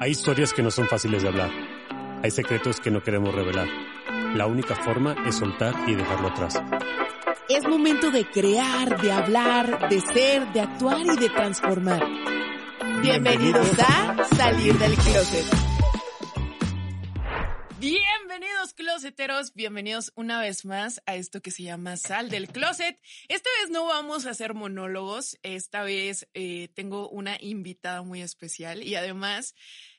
Hay historias que no son fáciles de hablar. Hay secretos que no queremos revelar. La única forma es soltar y dejarlo atrás. Es momento de crear, de hablar, de ser, de actuar y de transformar. Bienvenidos a Salir del Closet. Bienvenidos closeteros, bienvenidos una vez más a esto que se llama Sal del Closet. Esta vez no vamos a hacer monólogos, esta vez eh, tengo una invitada muy especial y además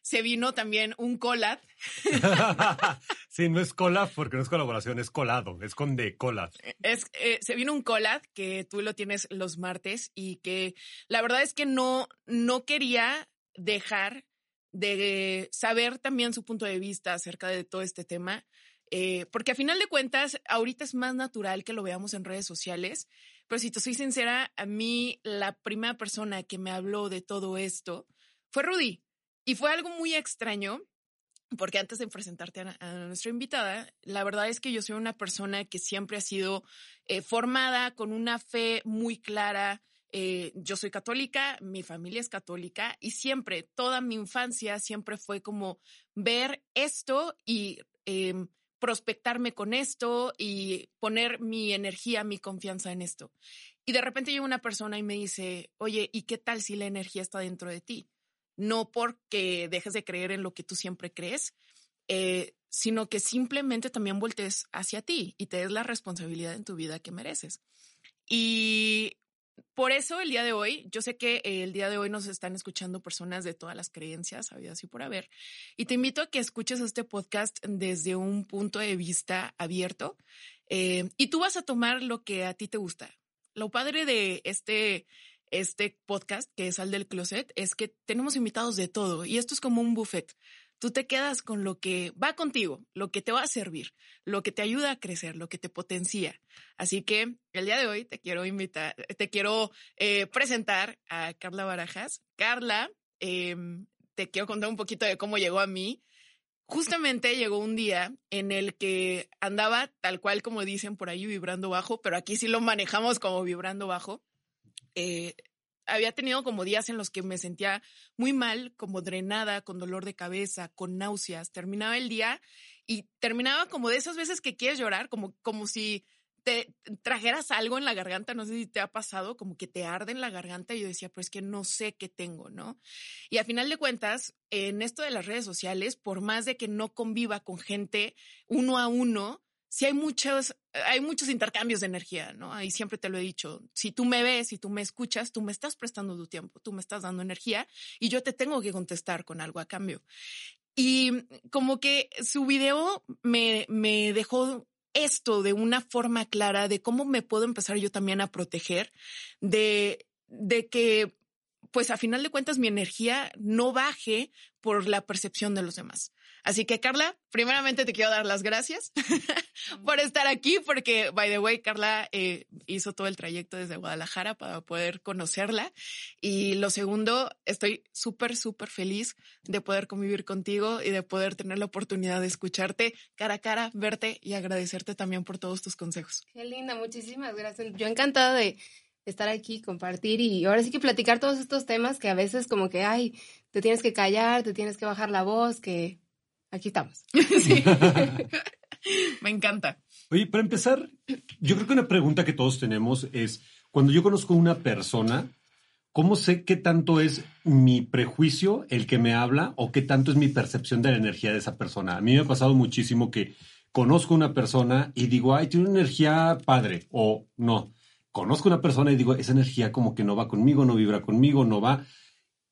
se vino también un collab. sí, no es collab porque no es colaboración, es colado, es con de collab. Es, eh, se vino un collab que tú lo tienes los martes y que la verdad es que no, no quería dejar de saber también su punto de vista acerca de todo este tema. Eh, porque a final de cuentas, ahorita es más natural que lo veamos en redes sociales, pero si te soy sincera, a mí la primera persona que me habló de todo esto fue Rudy. Y fue algo muy extraño, porque antes de presentarte a, nuestra invitada, la verdad es que yo soy una persona que siempre ha sido eh, formada con una fe muy clara. Eh, yo soy católica, mi familia es católica y siempre, toda mi infancia siempre fue como ver esto y em, prospectarme con esto y poner mi energía, mi confianza en esto. Y de repente llega una persona y me dice, oye, ¿y qué tal si la energía está dentro de ti? No porque dejes de creer en lo que tú siempre crees, eh, sino que simplemente también voltees hacia ti y te des la responsabilidad en tu vida que mereces. Y por eso el día de hoy, yo sé que el día de hoy nos están escuchando personas de todas las creencias, habidas y por haber, y te invito a que escuches este podcast desde un punto de vista abierto eh, y tú vas a tomar lo que a ti te gusta. Lo padre de este este podcast, que es Al del Closet, es que tenemos invitados de todo y esto es como un buffet. Tú te quedas con lo que va contigo, lo que te va a servir, lo que te ayuda a crecer, lo que te potencia. Así que el día de hoy te quiero invitar, te quiero eh, presentar a Carla Barajas. Carla, em, te quiero contar un poquito de cómo llegó a mí. Justamente llegó un día en el que andaba tal cual como dicen por ahí vibrando bajo, pero aquí sí lo manejamos como vibrando bajo. Eh, había tenido como días en los que me sentía muy mal, como drenada, con dolor de cabeza, con náuseas. Terminaba el día y terminaba como de esas veces que quieres llorar, como, como si te trajeras algo en la garganta, no sé si te ha pasado, como que te arde en la garganta y yo decía, pues es que no sé qué tengo, ¿no? Y a final de cuentas, en esto de las redes sociales, por más de que no conviva con gente uno a uno, si hay muchos, hay muchos intercambios de energía, ¿no? Ahí siempre te lo he dicho. Si tú me ves, si tú me escuchas, tú me estás prestando tu tiempo, tú me estás dando energía y yo te tengo que contestar con algo a cambio. Y como que su video me, me dejó esto de una forma clara de cómo me puedo empezar yo también a proteger de, de que pues a final de cuentas mi energía no baje por la percepción de los demás. Así que Carla, primeramente te quiero dar las gracias por estar aquí, porque, by the way, Carla eh, hizo todo el trayecto desde Guadalajara para poder conocerla. Y lo segundo, estoy súper, súper feliz de poder convivir contigo y de poder tener la oportunidad de escucharte cara a cara, verte y agradecerte también por todos tus consejos. Qué linda, muchísimas gracias. Yo encantada de estar aquí, compartir y ahora sí que platicar todos estos temas que a veces como que, ay, te tienes que callar, te tienes que bajar la voz, que aquí estamos. Me encanta. Oye, para empezar, yo creo que una pregunta que todos tenemos es, cuando yo conozco a una persona, ¿cómo sé qué tanto es mi prejuicio el que me habla o qué tanto es mi percepción de la energía de esa persona? A mí me ha pasado muchísimo que conozco a una persona y digo, ay, tiene una energía padre o no. Conozco una persona y digo, esa energía como que no va conmigo, no vibra conmigo, no va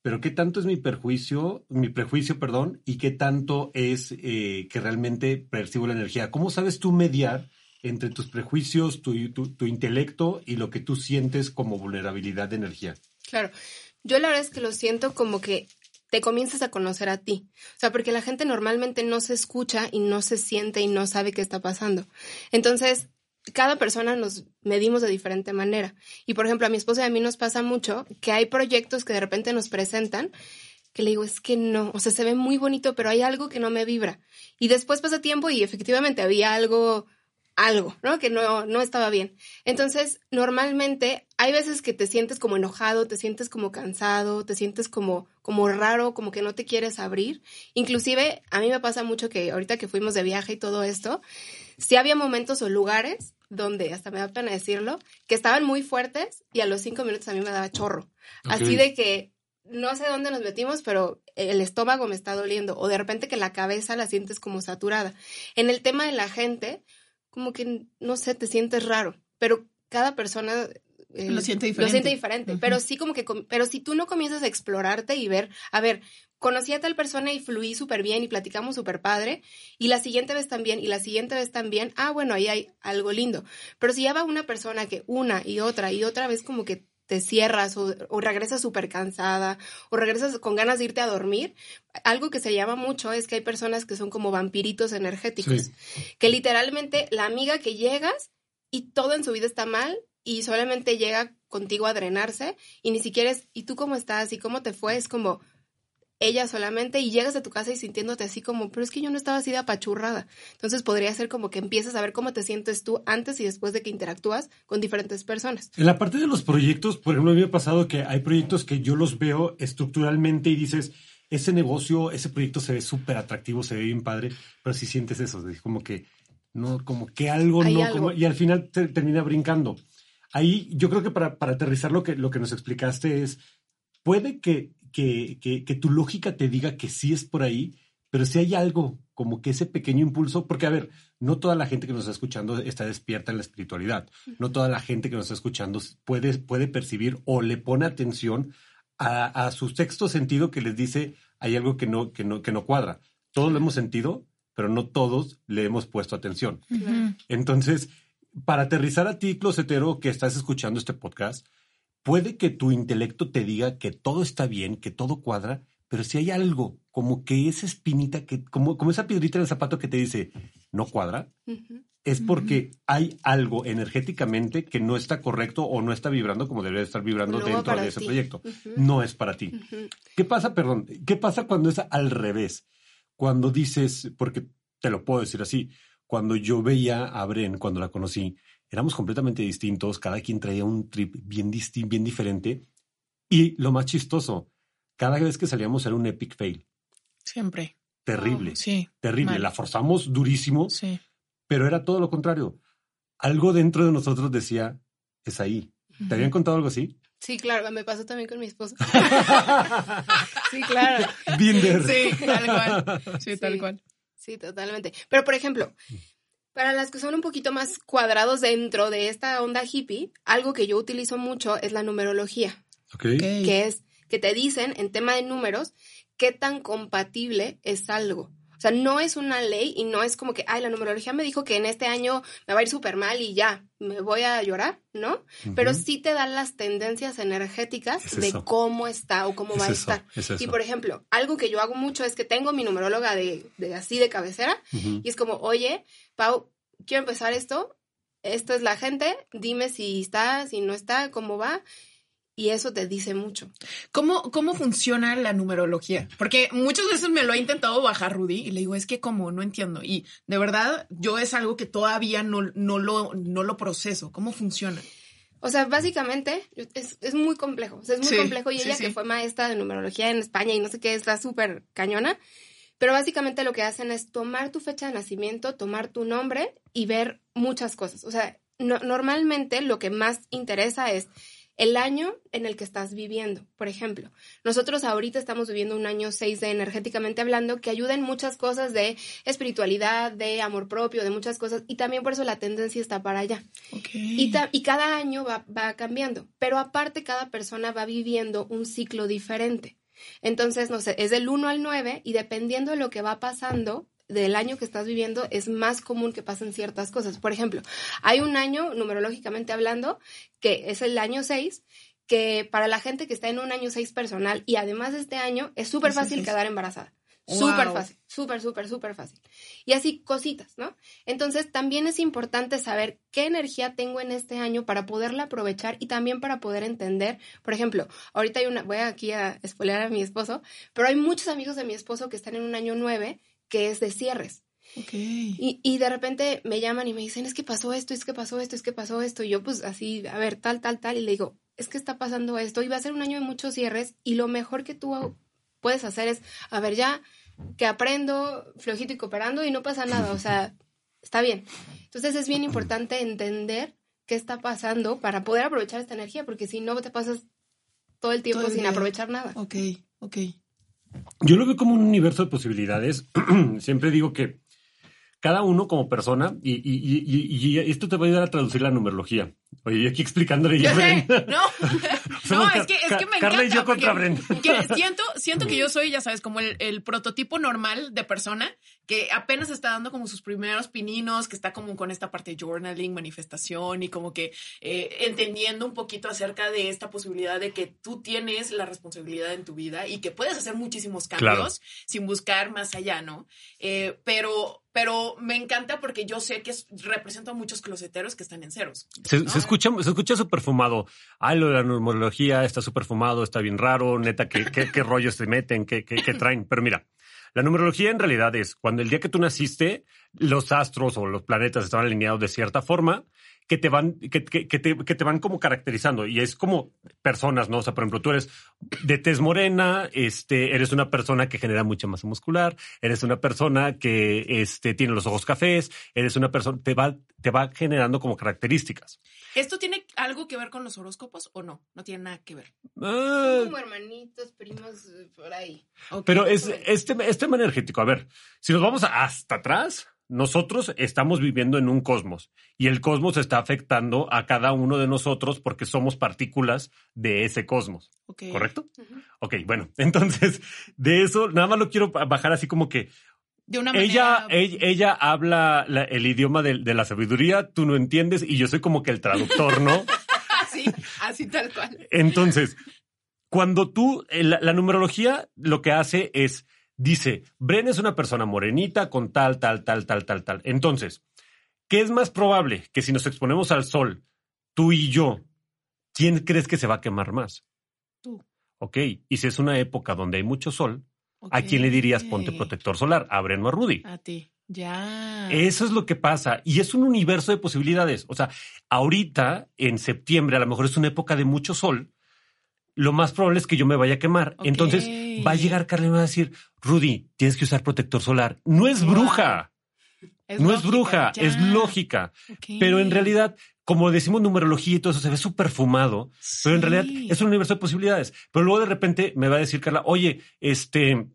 pero qué tanto es mi perjuicio, mi prejuicio, perdón, y qué tanto es eh, que realmente percibo la energía. ¿Cómo sabes tú mediar entre tus prejuicios, tu, tu, intelecto y lo que tú sientes como vulnerabilidad de energía? Claro, yo la verdad es que lo siento como que te comienzas a conocer a ti. O sea, porque la gente normalmente no se escucha y no se siente y no sabe qué está pasando. Entonces, cada persona nos medimos de diferente manera. Y por ejemplo, a mi esposa y a mí nos pasa mucho que hay proyectos que de repente nos presentan que le digo, es que no, o sea, se ve muy bonito, pero hay algo que no me vibra. Y después pasa tiempo y efectivamente había algo algo, ¿no? Que no, no estaba bien. Entonces, normalmente hay veces que te sientes como enojado, te sientes como cansado, te sientes como, como raro, como que no te quieres abrir. Inclusive, a mí me pasa mucho que ahorita que fuimos de viaje y todo esto, sí había momentos o lugares donde, hasta me da pena decirlo, que estaban muy fuertes y a los cinco minutos a mí me daba chorro. Así de que no sé dónde nos metimos, pero el estómago me está doliendo o de repente que la cabeza la sientes como saturada. En el tema de la gente, como que, no sé, te sientes raro, pero cada persona eh, lo siente diferente. Lo siente diferente, pero sí como que, pero si tú no comienzas a explorarte y ver, a ver, conocí a tal persona y fluí súper bien y platicamos súper padre, y la siguiente vez también, y la siguiente vez también, ah, bueno, ahí hay algo lindo. Pero si ya va una persona que una y otra y otra vez como que te cierras o, regresas súper cansada o regresas con ganas de irte a dormir, algo que se llama mucho es que hay personas que son como vampiritos energéticos, que literalmente la amiga que llegas y todo en su vida está mal y solamente llega contigo a drenarse y ni siquiera es, ¿y tú cómo estás? ¿Y cómo te fue? Es como, ella solamente y llegas a tu casa y sintiéndote así como, pero es que yo no estaba así de apachurrada. Entonces podría ser como que empiezas a ver cómo te sientes tú antes y después de que interactúas con diferentes personas. En la parte de los proyectos, por ejemplo, a mí me ha pasado que hay proyectos que yo los veo estructuralmente y dices, ese negocio, ese proyecto se ve súper atractivo, se ve bien padre, pero si sientes eso, es como que, no, como que algo no, y al final te, termina brincando. Ahí yo creo que para, para aterrizar lo que, lo que nos explicaste es, puede que que, que, tu lógica te diga que sí es por ahí, pero si hay algo como que ese pequeño impulso, porque a ver, no toda la gente que nos está escuchando está despierta en la espiritualidad, no toda la gente que nos está escuchando puede, puede percibir o le pone atención a, su sexto sentido que les dice hay algo que no, que no, que no cuadra. Todos lo hemos sentido, pero no todos le hemos puesto atención. Entonces, para aterrizar a ti, closetero, que estás escuchando este podcast, puede que tu intelecto te diga que todo está bien, que todo cuadra, pero si hay algo, como que esa espinita, que, como, como esa piedrita en el zapato que te dice, no cuadra, es porque hay algo energéticamente que no está correcto o no está vibrando como debería estar vibrando dentro de ese proyecto. No es para ti. ¿Qué pasa, perdón? ¿Qué pasa cuando es al revés? Cuando dices, porque te lo puedo decir así, cuando yo veía a Bren, cuando la conocí, éramos completamente distintos, cada quien traía un trip bien, bien diferente. Y lo más chistoso, cada vez que salíamos era un epic fail. Siempre. Terrible. Oh, sí. Terrible. La forzamos durísimo. Sí. Pero era todo lo contrario. Algo dentro de nosotros decía, es ahí. ¿Te habían contado algo así? Sí, claro, me pasó también con mi esposo. sí, claro. Binder. Sí, tal cual. Sí, tal cual. Sí, totalmente. Pero, por ejemplo, para las que son un poquito más cuadrados dentro de esta onda hippie, algo que yo utilizo mucho es la numerología. Okay. Que es que te dicen en tema de números qué tan compatible es algo. O sea, no es una ley y no es como que, ay, la numerología me dijo que en este año me va a ir súper mal y ya, me voy a llorar, ¿no? Pero sí te dan las tendencias energéticas de cómo está o cómo va a estar. y por ejemplo, algo que yo hago mucho es que tengo mi numeróloga de, así de cabecera y es como, oye, Pau, quiero empezar esto, esto es la gente, dime si está, si no está, cómo va. Y eso te dice mucho. ¿Cómo, ¿Cómo funciona la numerología? Porque muchas veces me lo ha intentado bajar Rudy y le digo, es que como, no entiendo. Y de verdad, yo es algo que todavía no, no, lo, no lo proceso. ¿Cómo funciona? O sea, básicamente es, es muy complejo. O sea, es muy complejo. Y ella que fue maestra de numerología en España y no sé qué, está súper cañona. Pero básicamente lo que hacen es tomar tu fecha de nacimiento, tomar tu nombre y ver muchas cosas. O sea, normalmente lo que más interesa es el año en el que estás viviendo. Por ejemplo, nosotros ahorita estamos viviendo un año 6 de energéticamente hablando que ayuda en muchas cosas de espiritualidad, de amor propio, de muchas cosas y también por eso la tendencia está para allá. Y, y, cada año va, va cambiando, pero aparte cada persona va viviendo un ciclo diferente. Entonces, no sé, es del 1 al 9 y dependiendo de lo que va pasando del año que estás viviendo, es más común que pasen ciertas cosas. Por ejemplo, hay un año, numerológicamente hablando, que es el año 6, que para la gente que está en un año 6 personal y además de este año, es súper fácil quedar embarazada. Súper fácil, súper, súper, súper fácil. Y así cositas, ¿no? Entonces también es importante saber qué energía tengo en este año para poderla aprovechar y también para poder entender. Por ejemplo, ahorita hay una, voy aquí a espolear a mi esposo, pero hay muchos amigos de mi esposo que están en un año nueve que es de cierres. Ok. Y, y de repente me llaman y me dicen, es que pasó esto, es que pasó esto, es que pasó esto. Y yo pues así, a ver, tal, tal, tal. Y le digo, es que está pasando esto. Y va a ser un año de muchos cierres. Y lo mejor que tú puedes hacer es, a ver, ya que aprendo flojito y cooperando y no pasa nada. O sea, está bien. Entonces es bien importante entender qué está pasando para poder aprovechar esta energía. Porque si no, te pasas todo el tiempo Todo el sin aprovechar nada. Ok, ok. Yo lo veo como un universo de posibilidades. Siempre digo que cada uno como persona, y, y- y- y- y esto te va a ayudar a traducir la numerología. Oye, yo aquí explicándole ya, no, no, es que, es que me Carla y encanta. yo contra Bren. que siento, siento que yo soy, ya sabes, como el, el prototipo normal de persona que apenas está dando como sus primeros pininos, que está como con esta parte de journaling, manifestación y como que eh, entendiendo un poquito acerca de esta posibilidad de que tú tienes la responsabilidad en tu vida y que puedes hacer muchísimos cambios Claro. sin buscar más allá, ¿no? Eh, pero, pero me encanta porque yo sé que es- represento a muchos closeteros que están en ceros. Se, ¿no? se escucha, se escucha súper fumado. Ay, lo de la numerología está súper fumado, está bien raro, neta, ¿qué, qué, qué rollos se meten, qué, qué, qué traen? Pero mira, la numerología en realidad es cuando el día que tú naciste, los astros o los planetas estaban alineados de cierta forma que te van, que, que- que te, que te van como caracterizando. Y es como personas, ¿no? O sea, por ejemplo, tú eres de tez morena, este, eres una persona que genera mucha masa muscular, eres una persona que este, tiene los ojos cafés, eres una persona, te va, te va generando como características. ¿Esto tiene algo que ver con los horóscopos o no? No tiene nada que ver. Ah, Son como hermanitos, primos, por ahí. Pero es este, este tema energético. A ver, si nos vamos hasta atrás, nosotros estamos viviendo en un cosmos y el cosmos está afectando a cada uno de nosotros porque somos partículas de ese cosmos. ¿correcto? Ok, bueno, entonces de eso nada más lo quiero bajar así como que De una manera. ella, ella habla la- el idioma de, de la sabiduría, tú no entiendes y yo soy como que el traductor, ¿no? Así, así tal cual. Entonces, cuando tú, eh, la, la numerología lo que hace es, dice, Bren es una persona morenita con tal, tal, tal, tal, tal, tal. Entonces, ¿qué es más probable que si nos exponemos al sol, tú y yo, quién crees que se va a quemar más? Tú. Ok, y si es una época donde hay mucho sol, ¿a quién le dirías ponte protector solar? ¿A Bren o a Rudy? A ti. Ya. Eso es lo que pasa. Y es un universo de posibilidades. O sea, ahorita, en septiembre, a lo mejor es una época de mucho sol. Lo más probable es que yo me vaya a quemar. Entonces va a llegar Carla y me va a decir, Rudy, tienes que usar protector solar. No es bruja, no es bruja, ya. es lógica. Pero en realidad, como decimos numerología y todo eso, se ve súper fumado. Pero en realidad es un universo de posibilidades. Pero luego de repente me va a decir Carla, oye, este,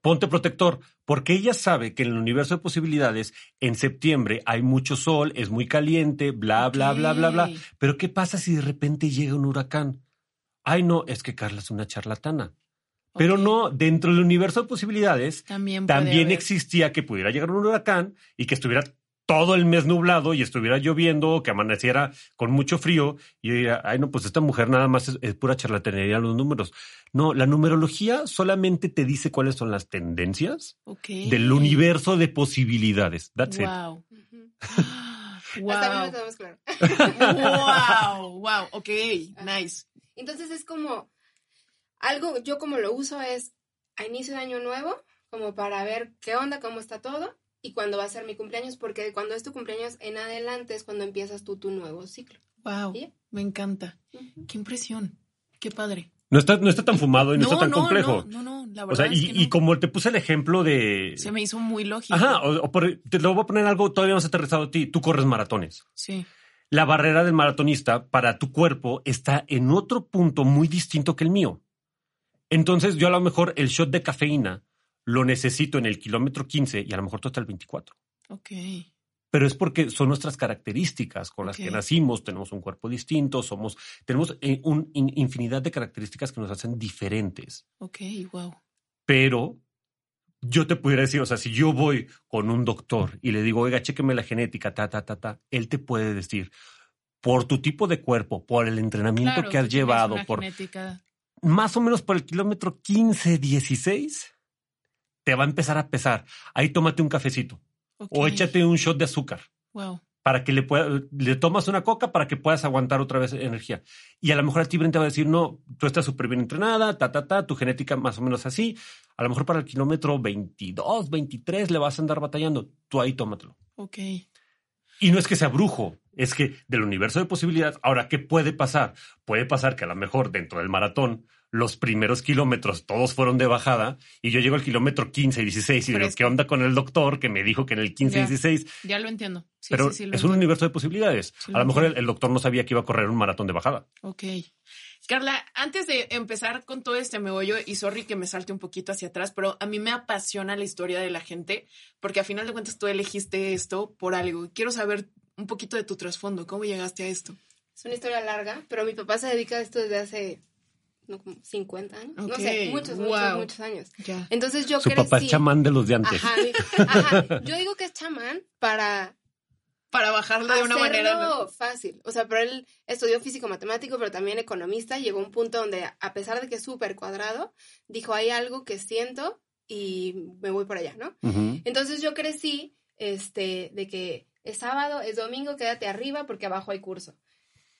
ponte protector, porque ella sabe que en el universo de posibilidades, en septiembre hay mucho sol, es muy caliente, bla, bla, bla, bla, bla. Pero ¿qué pasa si de repente llega un huracán? Ay, no, es que Carla es una charlatana. Pero no, dentro del universo de posibilidades, También, existía que pudiera llegar un huracán y que estuviera todo el mes nublado y estuviera lloviendo, que amaneciera con mucho frío y yo diría, ay no, pues esta mujer nada más es, es pura charlatanería los números. No, la numerología solamente te dice cuáles son las tendencias del universo de posibilidades. That's it. Wow. Ujú. wow. Hasta a mí me quedó más claro. wow. Wow. Ok. Nice. Entonces es como algo, yo como lo uso es a inicio de año nuevo, como para ver qué onda, cómo está todo y cuándo va a ser mi cumpleaños, porque cuando es tu cumpleaños en adelante es cuando empiezas tú tu nuevo ciclo. Wow. ¿Sí? Me encanta. Qué impresión. Qué padre. No está, no está tan fumado y no, está tan complejo. No, no, no, la o verdad sea, es y, que no. y como te puse el ejemplo de... se me hizo muy lógico. Ajá, o, o por- te lo voy a poner algo todavía más aterrizado a ti. Tú corres maratones. Sí. La barrera del maratonista para tu cuerpo está en otro punto muy distinto que el mío. Entonces yo a lo mejor el shot de cafeína lo necesito en el kilómetro 15 y a lo mejor tú hasta el 24. Ok. Pero es porque son nuestras características con las que nacimos, tenemos un cuerpo distinto, somos, tenemos eh, un in- infinidad de características que nos hacen diferentes. Ok. Wow. Pero yo te pudiera decir, o sea, si yo voy con un doctor y le digo, oiga, chéqueme la genética, ta, ta, ta, ta, él te puede decir, por tu tipo de cuerpo, por el entrenamiento Claro, que has llevado, por genética. más o menos por el kilómetro 15, 16, te va a empezar a pesar. Ahí tómate un cafecito o échate un shot de azúcar Wow. Para que le pueda, le tomas una coca para que puedas aguantar otra vez energía. Y a lo mejor a ti Bren te va a decir, no, tú estás súper bien entrenada, ta, ta, ta, tu genética más o menos así. A lo mejor para el kilómetro 22, 23 le vas a andar batallando. Tú ahí tómatelo. Ok. Y no es que sea brujo, es que del universo de posibilidades, ahora, ¿qué puede pasar? Puede pasar que a lo mejor dentro del maratón los primeros kilómetros todos fueron de bajada y yo llego al kilómetro 15 y 16 y digo. ¿qué onda con el doctor que me dijo que en el 15 y Ya. 16? Ya lo entiendo. Sí, Pero sí, sí, lo es un universo de posibilidades. Sí, a lo lo mejor el, el doctor no sabía que iba a correr un maratón de bajada. Ok. Carla, antes de empezar con todo este meollo, y sorry que me salte un poquito hacia atrás, pero a mí me apasiona la historia de la gente, porque a final de cuentas tú elegiste esto por algo. Quiero saber un poquito de tu trasfondo, cómo llegaste a esto. Es una historia larga, pero mi papá se dedica a esto desde hace no, como 50 años. No sé, muchos, muchos, wow. muchos años. Ya. Entonces yo Su crecí. papá es chamán de los de antes. Ajá, mi- ajá. Yo digo que es chamán para Para bajarlo de una manera. ¿no? fácil. O sea, pero él estudió físico matemático, pero también economista. Llegó a un punto donde, a pesar de que es súper cuadrado, dijo, hay algo que siento y me voy por allá, ¿no? Entonces yo crecí, este, de que es sábado, es domingo, quédate arriba porque abajo hay curso.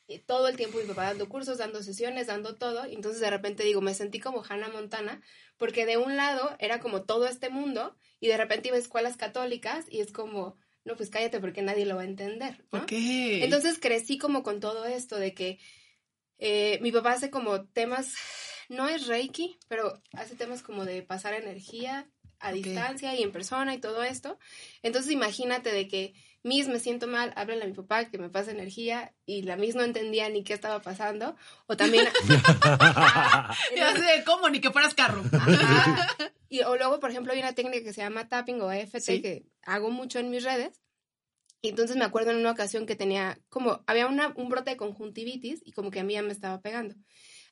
Y todo el tiempo mi papá dando cursos, dando sesiones, dando todo. Entonces de repente digo, me sentí como Hannah Montana, porque de un lado era como todo este mundo y de repente iba a escuelas católicas y es como, no, pues cállate porque nadie lo va a entender. ¿no? Entonces crecí como con todo esto de que eh, mi papá hace como temas, no es Reiki, pero hace temas como de pasar energía a Ok. distancia y en persona y todo esto. Entonces imagínate de que Miss me siento mal, háblale a mi papá que me pase energía y la Miss no entendía ni qué estaba pasando. O también... Sé, ¿Cómo? Ni que fueras carro. Ajá. Y, o luego, por ejemplo, hay una técnica que se llama tapping o EFT Sí. que hago mucho en mis redes. Y entonces me acuerdo en una ocasión que tenía como, había una, un brote de conjuntivitis y como que a mí ya me estaba pegando.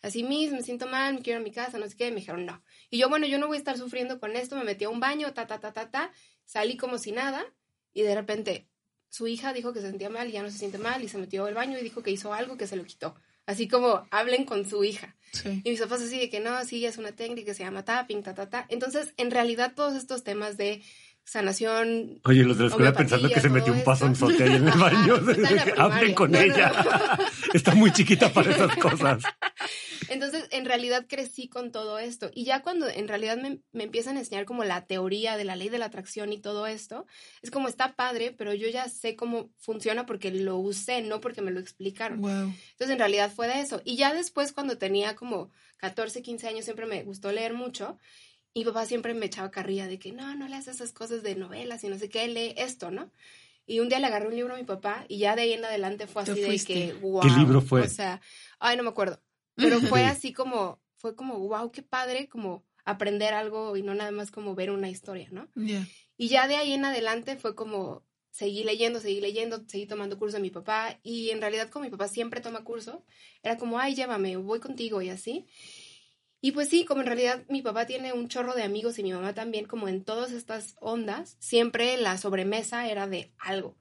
Así mismo, me siento mal, me quiero ir a mi casa, no sé qué, y me dijeron no. Y yo, bueno, yo no voy a estar sufriendo con esto, me metí a un baño, ta, ta, ta, ta, ta, salí como si nada y de repente su hija dijo que se sentía mal y ya no se siente mal y se metió al baño y dijo que hizo algo que se lo quitó. Así como hablen con su hija. Sí. Y mis papás así de que no, sí, es una técnica que se llama tapping, ta, ta, ta. Entonces, en realidad, todos estos temas de sanación... Oye, los de la escuela pensando que se metió un pasonzote ahí en el baño. Hablen con No, no, ella. no. Está muy chiquita para esas cosas. Entonces, en realidad crecí con todo esto. Y ya cuando en realidad me, me empiezan a enseñar como la teoría de la ley de la atracción y todo esto, es como está padre, pero yo ya sé cómo funciona porque lo usé, no porque me lo explicaron. Wow. Entonces, en realidad fue de eso. Y ya después, cuando tenía como 14, 15 años, siempre me gustó leer mucho. Y mi papá siempre me echaba carrilla de que no, no leas esas cosas de novelas y no sé qué, lee esto, ¿no? Y un día le agarré un libro a mi papá y ya de ahí en adelante fue así de que, wow. ¿Qué libro fue? O sea, ay, no me acuerdo. Pero fue así como, fue como, wow, qué padre, como aprender algo y no nada más como ver una historia, ¿no? Y ya de ahí en adelante fue como seguí leyendo, seguí leyendo, seguí tomando curso de mi papá y en realidad como mi papá siempre toma curso, era como, ay, llévame, voy contigo y así. Y pues sí, como en realidad mi papá tiene un chorro de amigos y mi mamá también, como en todas estas ondas, siempre la sobremesa era de algo.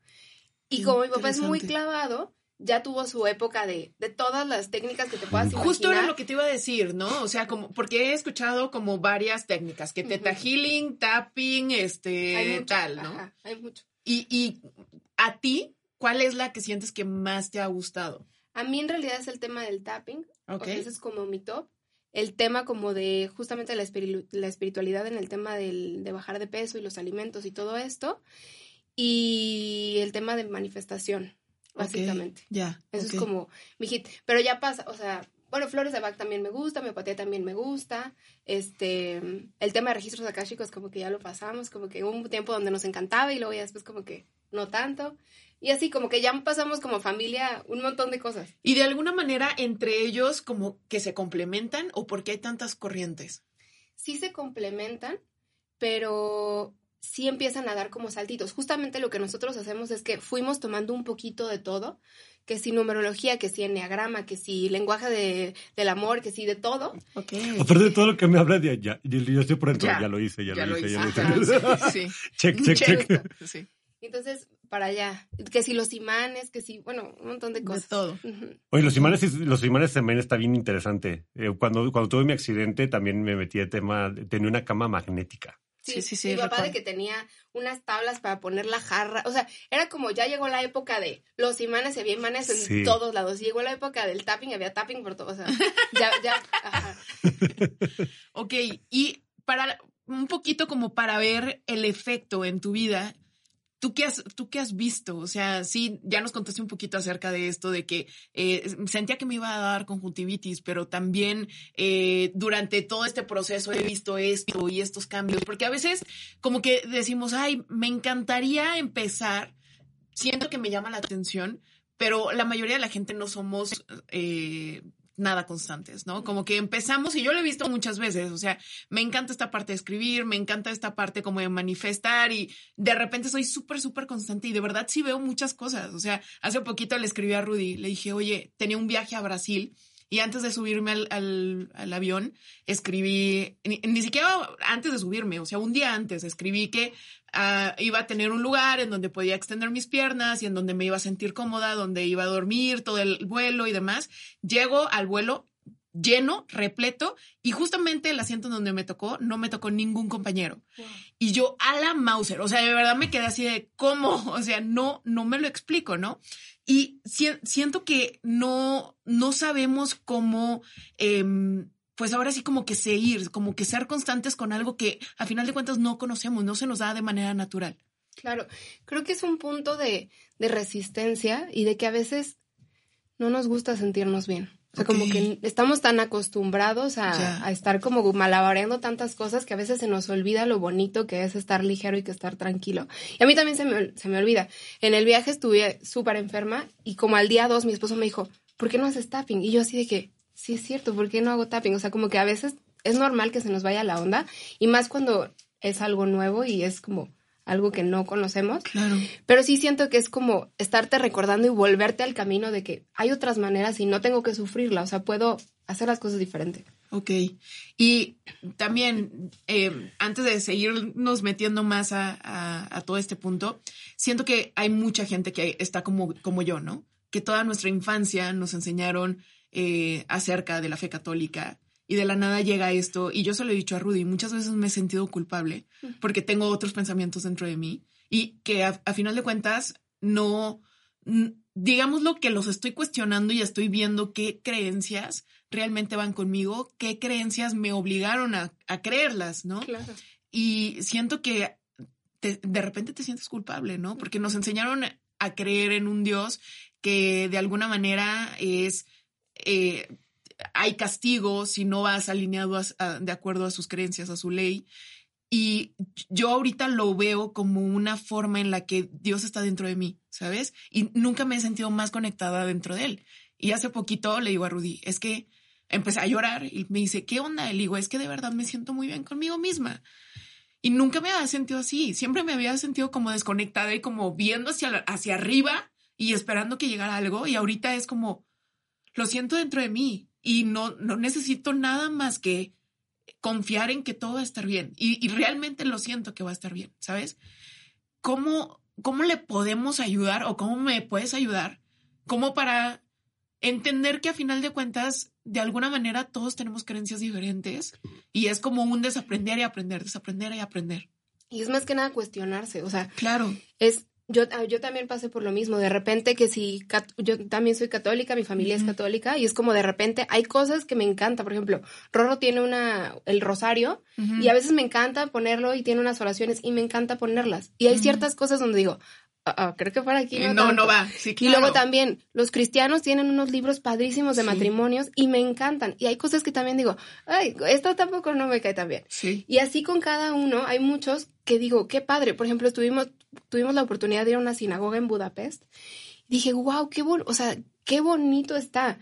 Y como mi papá es muy clavado, ya tuvo su época de, de todas las técnicas que te puedas imaginar. Justo era lo que te iba a decir, ¿no? O sea, como, porque he escuchado como varias técnicas, que teta Ujú. healing, tapping, este, hay mucho, tal, ¿no? ajá, hay mucho. Y, y a ti, ¿cuál es la que sientes que más te ha gustado? A mí en realidad es el tema del tapping. Ok. O sea, ese es como mi top. El tema como de justamente la, espiritu- la espiritualidad en el tema del, de bajar de peso y los alimentos y todo esto. Y el tema de manifestación, básicamente. Ya. Eso es como mi hit. Pero ya pasa, o sea, bueno, Flores de Bach también me gusta, Homeopatía también me gusta. Este, el tema de registros akáshicos como que ya lo pasamos, como que hubo un tiempo donde nos encantaba y luego ya después como que no tanto. Y así como que ya pasamos como familia un montón de cosas. Y de alguna manera entre ellos como que se complementan o porque hay tantas corrientes. sí se complementan, pero sí empiezan a dar como saltitos. Justamente lo que nosotros hacemos es que fuimos tomando un poquito de todo, que si numerología, que si enneagrama, que si lenguaje de, del amor, que si de todo. Ok. Aparte de todo lo que me habla de allá, yo, yo estoy por dentro, Ya. ya, lo hice, ya, Ya lo lo hice, ya lo hice. Ajá, sí, check, check, Check. check. Sí. Entonces, para allá. Que si los imanes, que si, bueno, un montón de De cosas. todo. Ujú. Oye, los imanes, los imanes también está bien interesante. Eh, cuando, cuando tuve mi accidente también me metí de tema, tenía una cama magnética. Sí, sí, sí. Mi papá de que tenía unas tablas para poner la jarra. O sea, era como ya llegó la época de los imanes y había imanes en Sí. todos lados. Llegó la época del tapping, había tapping por todo. O sea, ya, ya, ajá. Ok, y para un poquito como para ver el efecto en tu vida, ¿tú qué has, tú qué has visto? O sea, sí, ya nos contaste un poquito acerca de esto, de que eh, sentía que me iba a dar conjuntivitis, pero también eh, durante todo este proceso he visto esto y estos cambios, porque a veces como que decimos, ay, me encantaría empezar, siento que me llama la atención, pero la mayoría de la gente no somos eh, nada constantes, ¿no? Como que empezamos, y yo lo he visto muchas veces, o sea, me encanta esta parte de escribir, me encanta esta parte como de manifestar y de repente soy súper, súper constante y de verdad sí veo muchas cosas, o sea, hace poquito le escribí a Rudy, le dije, oye, tenía un viaje a Brasil. Y antes de subirme al, al- al avión, escribí, ni, ni siquiera antes de subirme, o sea, un día antes, escribí que ah, iba a tener un lugar en donde podía extender mis piernas y en donde me iba a sentir cómoda, donde iba a dormir todo el vuelo y demás. Llego al vuelo lleno, repleto, y justamente el asiento en donde me tocó, no me tocó ningún compañero. Y yo a la Mauser, o sea, de verdad me quedé así de cómo, o sea, no, no me lo explico, ¿no? Y si- siento que no, no sabemos cómo, em, pues ahora sí como que seguir, como que ser constantes con algo que a final de cuentas no conocemos, no se nos da de manera natural. Claro, creo que es un punto de, de resistencia y de que a veces no nos gusta sentirnos bien. O sea, como que estamos tan acostumbrados a, a estar como malabareando tantas cosas que a veces se nos olvida lo bonito que es estar ligero y que estar tranquilo. Y a mí también se me, se me olvida. En el viaje estuve súper enferma y como al día dos mi esposo me dijo, ¿por qué no haces tapping? Y yo así de que, sí es cierto, ¿por qué no hago tapping? O sea, como que a veces es normal que se nos vaya la onda y más cuando es algo nuevo y es como algo que no conocemos. Claro. Pero sí siento que es como estarte recordando y volverte al camino de que hay otras maneras y no tengo que sufrirla, o sea, puedo hacer las cosas diferente. Ok. Y también, eh, antes de seguirnos metiendo más a, a- a todo este punto, siento que hay mucha gente que está como, como yo, ¿no? Que toda nuestra infancia nos enseñaron eh, acerca de la fe católica y de la nada llega esto. Y yo se lo he dicho a Rudy, muchas veces me he sentido culpable porque tengo otros pensamientos dentro de mí y que a, a final de cuentas no, n- digámoslo que los estoy cuestionando y estoy viendo qué creencias realmente van conmigo, qué creencias me obligaron a, a creerlas, ¿no? Claro. Y siento que te- de repente te sientes culpable, ¿no? Porque nos enseñaron a creer en un Dios que de alguna manera es... eh, hay castigo si no vas alineado de acuerdo a sus creencias, a su ley. Y yo ahorita lo veo como una forma en la que Dios está dentro de mí, ¿sabes? Y nunca me he sentido más conectada dentro de Él. Y hace poquito le digo a Rudy, es que empecé a llorar y me dice, ¿qué onda? Le digo, es que de verdad me siento muy bien conmigo misma. Y nunca me había sentido así, siempre me había sentido como desconectada y como viendo hacia, hacia arriba y esperando que llegara algo. Y ahorita es como, lo siento dentro de mí y no, no necesito nada más que confiar en que todo va a estar bien. Y, y realmente lo siento que va a estar bien, ¿sabes? ¿Cómo, ¿Cómo le podemos ayudar o cómo me puedes ayudar? Como para entender que a final de cuentas, de alguna manera, todos tenemos creencias diferentes y es como un desaprender y aprender, desaprender y aprender. Y es más que nada cuestionarse, o sea, Claro. es yo, ah, yo también pasé por lo mismo, de repente que si cat- yo también soy católica, mi familia es católica y es como de repente hay cosas que me encantan, por ejemplo, Rorro tiene una el rosario y a veces me encanta ponerlo y tiene unas oraciones y me encanta ponerlas. Y hay ciertas cosas donde digo, "Ah, ah, creo que para aquí no, no, tanto". no va. Sí, Y claro. luego también, los cristianos tienen unos libros padrísimos de Sí. matrimonios y me encantan. Y hay cosas que también digo, ay, esto tampoco no me cae tan bien. Sí. Y así con cada uno, hay muchos que digo, qué padre. Por ejemplo, estuvimos, tuvimos la oportunidad de ir a una sinagoga en Budapest. Dije, wow, qué bon o sea, qué bonito está.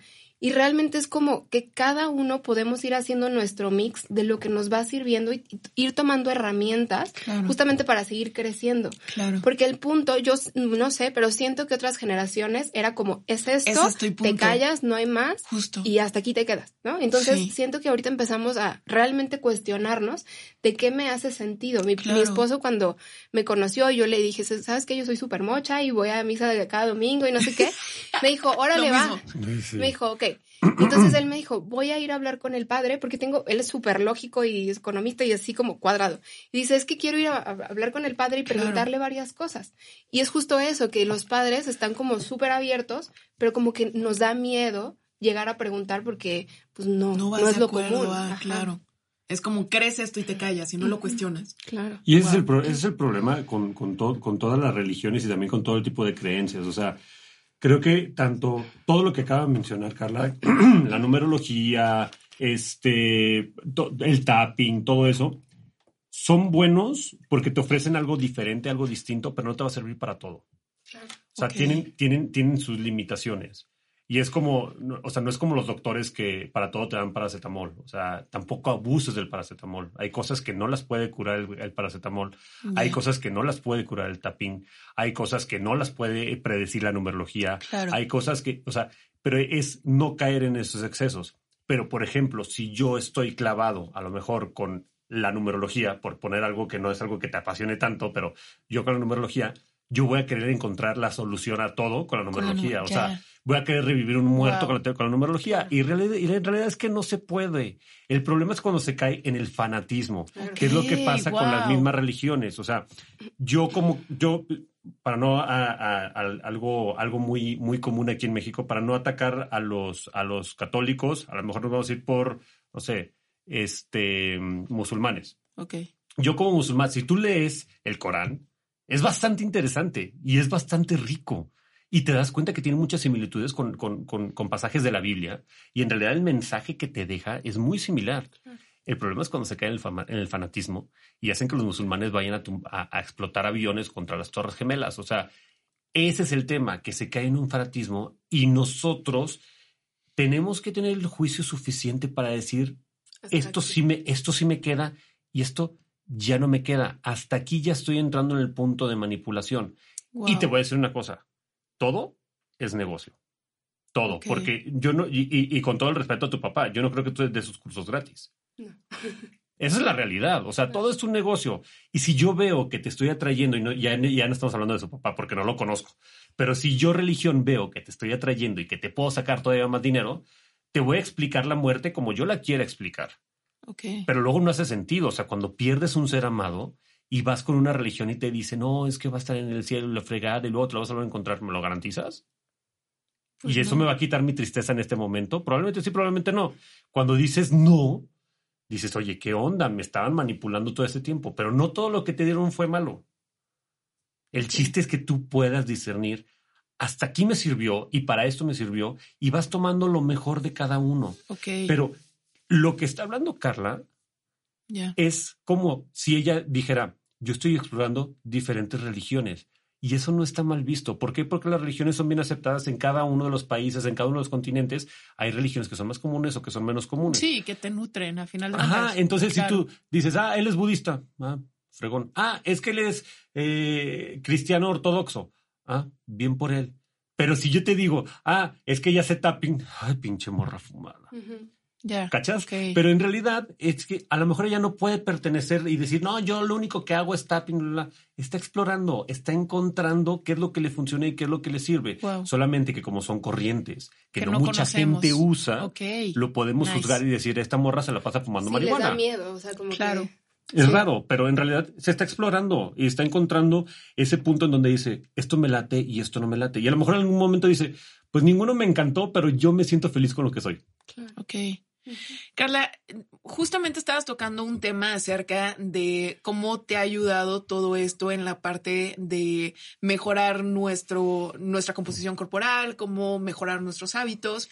Y realmente es como que cada uno podemos ir haciendo nuestro mix de lo que nos va sirviendo y ir tomando herramientas Claro. justamente para seguir creciendo. Claro. Porque el punto, yo no sé, pero siento que otras generaciones era como, es esto, es te callas, no hay más Justo. y hasta aquí te quedas, ¿no? Entonces Sí. siento que ahorita empezamos a realmente cuestionarnos de qué me hace sentido. Mi, mi esposo cuando me conoció, yo le dije, ¿sabes qué? Yo soy súper mocha y voy a misa de cada domingo y no sé qué. Me dijo, órale, va. Me dijo, ok, Entonces él me dijo, voy a ir a hablar con el padre porque tengo, él es súper lógico y economista y así como cuadrado. Y dice, es que quiero ir a, hablar con el padre y preguntarle varias cosas. Y es justo eso, que los padres están como súper abiertos, pero como que nos da miedo llegar a preguntar porque pues no, no, es lo común. claro. Es como crees esto y te callas y no lo cuestionas. Claro. Y ese, es, el ese es el problema con, con, con todas las religiones y también con todo el tipo de creencias. O sea, creo que tanto todo lo que acaba de mencionar Carla, la numerología, este, el tapping, todo eso, son buenos porque te ofrecen algo diferente, algo distinto, pero no te va a servir para todo. O sea, tienen, tienen, tienen sus limitaciones. Y es como, o sea, no es como los doctores que para todo te dan paracetamol. O sea, tampoco abuses del paracetamol. Hay cosas que no las puede curar el, paracetamol. Hay cosas que no las puede curar el tapín. Hay cosas que no las puede predecir la numerología. Hay cosas que, o sea, pero es no caer en esos excesos. Pero, por ejemplo, si yo estoy clavado a lo mejor con la numerología, por poner algo que no es algo que te apasione tanto, pero yo con la numerología, yo voy a querer encontrar la solución a todo con la numerología. o sea, voy a querer revivir un muerto con, la, numerología. Y, realidad, y, en realidad es que no se puede. El problema es cuando se cae en el fanatismo, que es lo que pasa con las mismas religiones. O sea, yo como, yo, para no a, algo, algo muy, muy común aquí en México, para no atacar a los, a los católicos, a lo mejor nos vamos a ir por, no sé, este, musulmanes. Ok. Yo como musulmán, si tú lees el Corán, es bastante interesante y es bastante rico. Y te das cuenta que tiene muchas similitudes con, pasajes de la Biblia. Y en realidad el mensaje que te deja es muy similar. El problema es cuando se cae en el, fanatismo y hacen que los musulmanes vayan a, a, explotar aviones contra las Torres Gemelas. O sea, ese es el tema, que se cae en un fanatismo y nosotros tenemos que tener el juicio suficiente para decir, esto sí, me, esto sí me queda y esto ya no me queda. Hasta aquí ya estoy entrando en el punto de manipulación. Y te voy a decir una cosa, todo es negocio. Todo, porque yo no, y, con todo el respeto a tu papá, yo no creo que tú des sus cursos gratis. Esa es la realidad, o sea, todo es un negocio. Y si yo veo que te estoy atrayendo, y no, ya, ya no estamos hablando de su papá porque no lo conozco, pero si yo religión veo que te estoy atrayendo y que te puedo sacar todavía más dinero, te voy a explicar la muerte como yo la quiera explicar. Pero luego no hace sentido. O sea, cuando pierdes un ser amado y vas con una religión y te dice, no, es que va a estar en el cielo la fregada y luego te lo vas a volver a encontrar, ¿me lo garantizas? Pues y eso me va a quitar mi tristeza en este momento. Probablemente sí, probablemente no. Cuando dices no, dices, oye, ¿qué onda? Me estaban manipulando todo este tiempo, pero no todo lo que te dieron fue malo. El chiste es que tú puedas discernir, hasta aquí me sirvió y para esto me sirvió, y vas tomando lo mejor de cada uno. Pero lo que está hablando Carla es como si ella dijera, yo estoy explorando diferentes religiones. Y eso no está mal visto. ¿Por qué? Porque las religiones son bien aceptadas en cada uno de los países, en cada uno de los continentes. Hay religiones que son más comunes o que son menos comunes. Sí, que te nutren a final de Ajá, entonces si tú dices, ah, él es budista, ah, fregón. Ah, es que él es eh, cristiano ortodoxo. Ah, bien por él. Pero si yo te digo, ah, es que ya se tapping, ay, pinche morra fumada. ¿Cachas? Pero en realidad es que a lo mejor ella no puede pertenecer y decir, no, yo lo único que hago es tapping. Está explorando, está encontrando qué es lo que le funciona y qué es lo que le sirve. Solamente que como son corrientes, que, no, mucha gente usa, lo podemos juzgar y decir, esta morra se la pasa fumando sí, marihuana. da miedo, o sea, como claro. Es raro, pero en realidad se está explorando y está encontrando ese punto en donde dice, esto me late y esto no me late. Y a lo mejor en algún momento dice, pues ninguno me encantó, pero yo me siento feliz con lo que soy. Claro. Carla, justamente estabas tocando un tema acerca de cómo te ha ayudado todo esto en la parte de mejorar nuestro, nuestra composición corporal, cómo mejorar nuestros hábitos.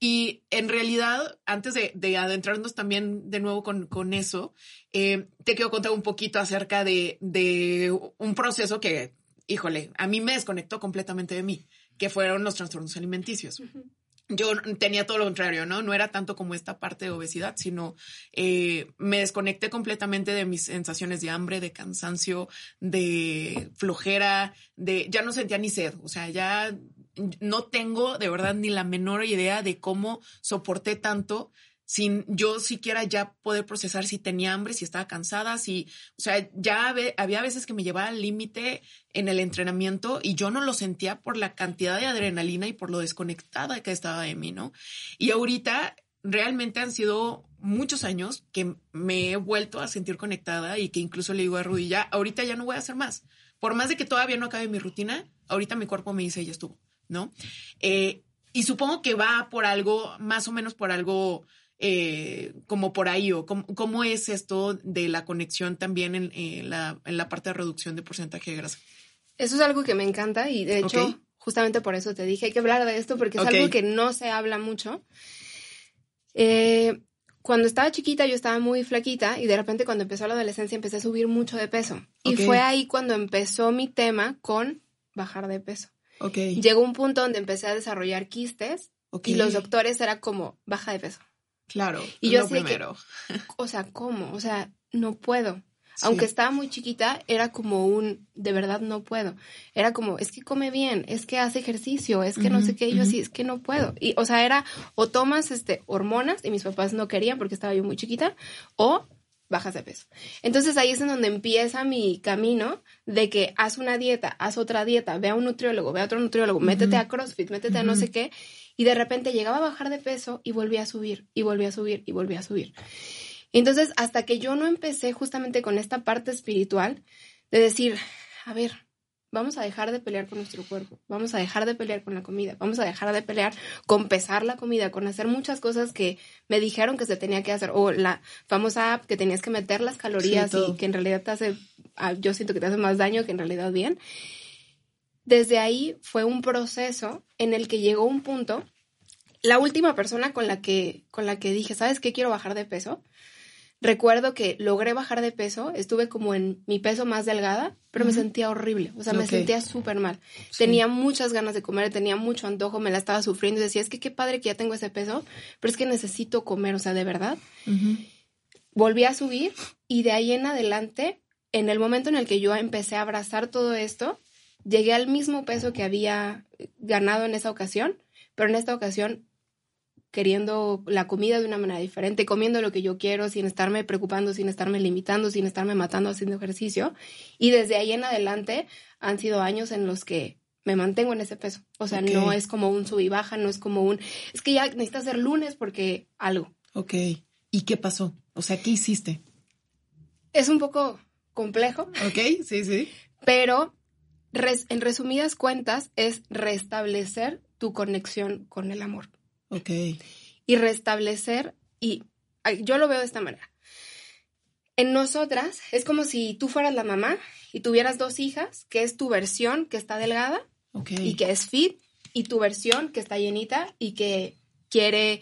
Y en realidad, antes de, adentrarnos también de nuevo con, eso, eh, te quiero contar un poquito acerca de, un proceso que, híjole, a mí me desconectó completamente de mí, que fueron los trastornos alimenticios yo tenía todo lo contrario, ¿no? No era tanto como esta parte de obesidad, sino eh, me desconecté completamente de mis sensaciones de hambre, de cansancio, de flojera, de ya no sentía ni sed, o sea, ya no tengo de verdad ni la menor idea de cómo soporté tanto sin yo siquiera ya poder procesar si tenía hambre, si estaba cansada, si, o sea, ya había veces que me llevaba al límite en el entrenamiento y yo no lo sentía por la cantidad de adrenalina y por lo desconectada que estaba de mí, ¿no? Y ahorita realmente han sido muchos años que me he vuelto a sentir conectada y que incluso le digo a Rudy, ya, ahorita ya no voy a hacer más. Por más de que todavía no acabe mi rutina, ahorita mi cuerpo me dice, ya estuvo, ¿no? Eh, y supongo que va por algo, más o menos por algo eh, como por ahí, o cómo, es esto de la conexión también en, la, en, la, parte de reducción de porcentaje de grasa. Eso es algo que me encanta y de hecho, justamente por eso te dije, hay que hablar de esto porque es algo que no se habla mucho. Eh, cuando estaba chiquita yo estaba muy flaquita y de repente cuando empezó la adolescencia empecé a subir mucho de peso. Y fue ahí cuando empezó mi tema con bajar de peso. Llegó un punto donde empecé a desarrollar quistes y los doctores era como baja de peso. Claro. Y yo sé primero. o sea, ¿cómo? O sea, no puedo. Aunque estaba muy chiquita, era como un, de verdad no puedo. Era como, es que come bien, es que hace ejercicio, es que no sé qué, yo así, es que no puedo. Y, o sea, era o tomas este, hormonas, y mis papás no querían porque estaba yo muy chiquita, o bajas de peso. Entonces ahí es en donde empieza mi camino de que haz una dieta, haz otra dieta, ve a un nutriólogo, ve a otro nutriólogo, métete a CrossFit, métete a no sé qué, y de repente llegaba a bajar de peso y volvía a subir, y volvía a subir, y volvía a subir. Entonces, hasta que yo no empecé justamente con esta parte espiritual de decir, a ver, vamos a dejar de pelear con nuestro cuerpo, vamos a dejar de pelear con la comida, vamos a dejar de pelear con pesar la comida, con hacer muchas cosas que me dijeron que se tenía que hacer, o la famosa app que tenías que meter las calorías y que en realidad te hace, ah, yo siento que te hace más daño que en realidad bien. Desde ahí fue un proceso en el que llegó un punto, la última persona con la que, con la que dije, ¿sabes qué? Quiero bajar de peso recuerdo que logré bajar de peso, estuve como en mi peso más delgada, pero me sentía horrible, o sea, me sentía súper mal. Tenía muchas ganas de comer, tenía mucho antojo, me la estaba sufriendo y decía, es que qué padre que ya tengo ese peso, pero es que necesito comer, o sea, de verdad. Volví a subir y de ahí en adelante, en el momento en el que yo empecé a abrazar todo esto, llegué al mismo peso que había ganado en esa ocasión, pero en esta ocasión queriendo la comida de una manera diferente, comiendo lo que yo quiero, sin estarme preocupando, sin estarme limitando, sin estarme matando haciendo ejercicio. Y desde ahí en adelante han sido años en los que me mantengo en ese peso. O sea, no es como un sub y baja, no es como un, es que ya necesitas hacer lunes porque algo. Ok. ¿Y qué pasó? O sea, ¿qué hiciste? Es un poco complejo. Ok, sí, sí. Pero en resumidas cuentas es restablecer tu conexión con el amor. Ok. Y restablecer, y yo lo veo de esta manera. En nosotras es como si tú fueras la mamá y tuvieras dos hijas, que es tu versión que está delgada y que es fit, y tu versión que está llenita y que quiere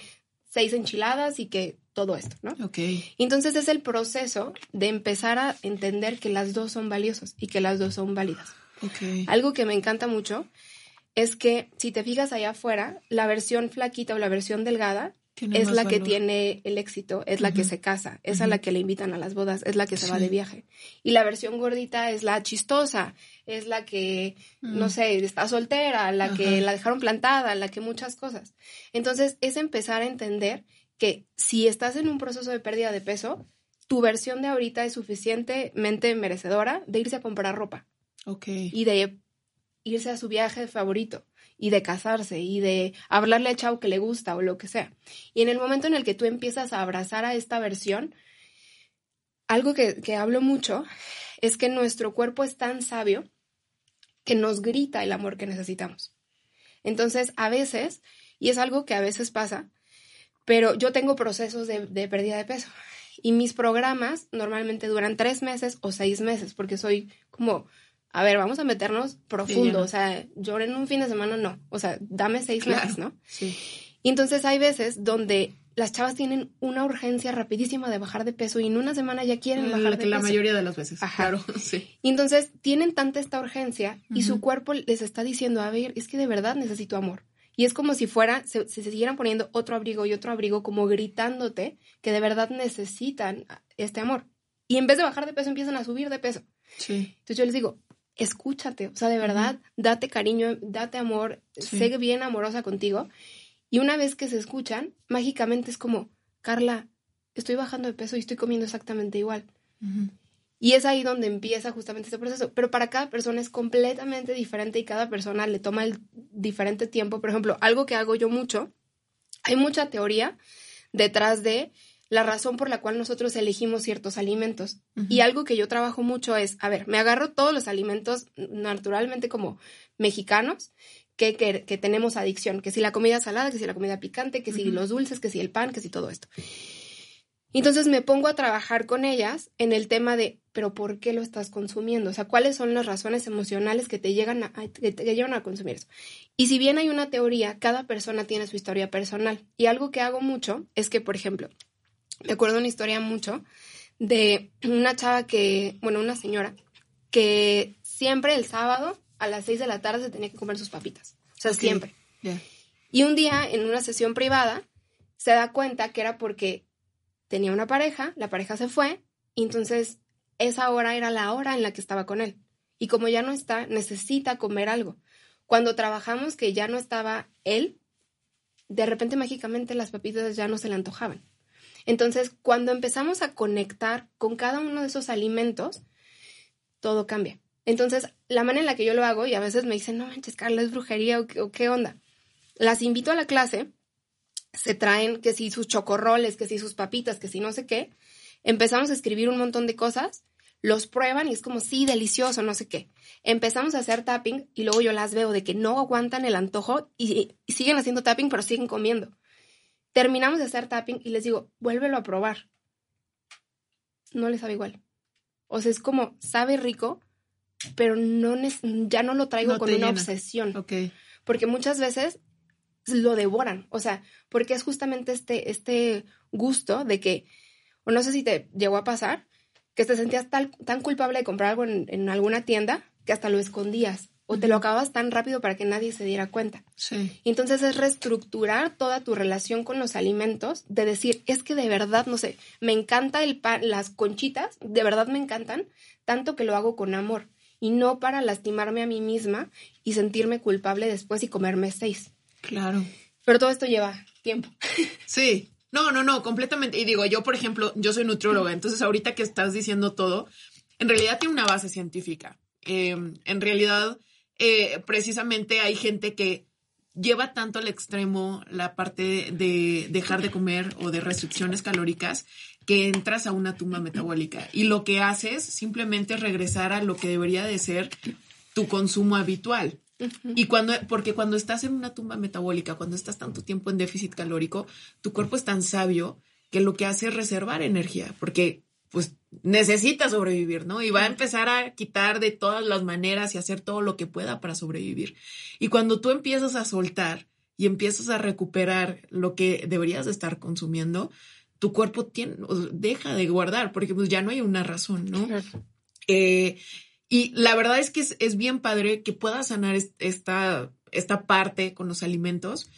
seis enchiladas y que todo esto, ¿no? Ok. Entonces es el proceso de empezar a entender que las dos son valiosas y que las dos son válidas. Okay. Algo que me encanta mucho es que si te fijas allá afuera, la versión flaquita o la versión delgada es la que tiene el éxito, es la que se casa, es a la que le invitan a las bodas, es la que se va de viaje. Y la versión gordita es la chistosa, es la que, no mm. sé, está soltera, la que la dejaron plantada, la que muchas cosas. Entonces, es empezar a entender que si estás en un proceso de pérdida de peso, tu versión de ahorita es suficientemente merecedora de irse a comprar ropa. Ok. Y de irse a su viaje favorito y de casarse y de hablarle a Chao que le gusta o lo que sea. Y en el momento en el que tú empiezas a abrazar a esta versión, algo que, que hablo mucho es que nuestro cuerpo es tan sabio que nos grita el amor que necesitamos. Entonces, a veces, y es algo que a veces pasa, pero yo tengo procesos de, de pérdida de peso y mis programas normalmente duran tres meses o seis meses porque soy como a ver, vamos a meternos profundo, o sea, yo en un fin de semana no, o sea, dame seis meses, ¿no? Sí. Y entonces hay veces donde las chavas tienen una urgencia rapidísima de bajar de peso y en una semana ya quieren bajar de peso. La mayoría de las veces, claro, sí. Y entonces tienen tanta esta urgencia y su cuerpo les está diciendo, a ver, es que de verdad necesito amor. Y es como si fuera, se, se, siguieran poniendo otro abrigo y otro abrigo, como gritándote que de verdad necesitan este amor. Y en vez de bajar de peso, empiezan a subir de peso. Sí. Entonces yo les digo, escúchate, o sea, de verdad, date cariño, date amor, sé bien amorosa contigo. Y una vez que se escuchan, mágicamente es como, Carla, estoy bajando de peso y estoy comiendo exactamente igual. Y es ahí donde empieza justamente este proceso. Pero para cada persona es completamente diferente y cada persona le toma el diferente tiempo. Por ejemplo, algo que hago yo mucho, hay mucha teoría detrás de la razón por la cual nosotros elegimos ciertos alimentos. Y algo que yo trabajo mucho es, a ver, me agarro todos los alimentos naturalmente como mexicanos que, que, tenemos adicción, que si la comida salada, que si la comida picante, que si los dulces, que si el pan, que si todo esto. Entonces me pongo a trabajar con ellas en el tema de, pero ¿por qué lo estás consumiendo? O sea, ¿cuáles son las razones emocionales que te, llegan a, que te llevan a consumir eso? Y si bien hay una teoría, cada persona tiene su historia personal. Y algo que hago mucho es que, por ejemplo, me acuerdo una historia mucho de una chava que, bueno, una señora, que siempre el sábado a las seis de la tarde se tenía que comer sus papitas. O sea, siempre. Y un día, en una sesión privada, se da cuenta que era porque tenía una pareja, la pareja se fue, y entonces esa hora era la hora en la que estaba con él. Y como ya no está, necesita comer algo. Cuando trabajamos que ya no estaba él, de repente mágicamente las papitas ya no se le antojaban. Entonces, cuando empezamos a conectar con cada uno de esos alimentos, todo cambia. Entonces, la manera en la que yo lo hago, y a veces me dicen, no manches, Carla, es brujería o qué onda. Las invito a la clase se traen que si sus chocorroles, que si sus papitas, que si no sé qué. Empezamos a escribir un montón de cosas, los prueban y es como, sí, delicioso, no sé qué. Empezamos a hacer tapping y luego yo las veo de que no aguantan el antojo y, siguen haciendo tapping, pero siguen comiendo. Terminamos de hacer tapping y les digo, vuélvelo a probar. No les sabe igual. O sea, es como, sabe rico, pero no ya no lo traigo con una obsesión. Okay. Porque muchas veces lo devoran. O sea, porque es justamente este, este gusto de que, o no sé si te llegó a pasar, que te sentías tan, tan culpable de comprar algo en, alguna tienda que hasta lo escondías o te lo acabas tan rápido para que nadie se diera cuenta. Sí. Entonces es reestructurar toda tu relación con los alimentos, de decir, es que de verdad, no sé, me encanta el pan, las conchitas, de verdad me encantan, tanto que lo hago con amor y no para lastimarme a mí misma y sentirme culpable después y comerme seis. Claro. Pero todo esto lleva tiempo. Sí. No, no, no, completamente. Y digo, yo, por ejemplo, yo soy nutrióloga, entonces ahorita que estás diciendo todo, en realidad tiene una base científica. Em, en realidad, eh, precisamente hay gente que lleva tanto al extremo la parte de dejar de comer o de restricciones calóricas que entras a una tumba metabólica y lo que haces simplemente es regresar a lo que debería de ser tu consumo habitual. Y cuando, porque cuando estás en una tumba metabólica, cuando estás tanto tiempo en déficit calórico, tu cuerpo es tan sabio que lo que hace es reservar energía, porque pues necesita sobrevivir, ¿no? Y va a empezar a quitar de todas las maneras y hacer todo lo que pueda para sobrevivir. Y cuando tú empiezas a soltar y empiezas a recuperar lo que deberías de estar consumiendo, tu cuerpo tiene, deja de guardar, porque pues ya no hay una razón, ¿no? Eh, y la verdad es que es, bien padre que puedas sanar esta, esta parte con los alimentos,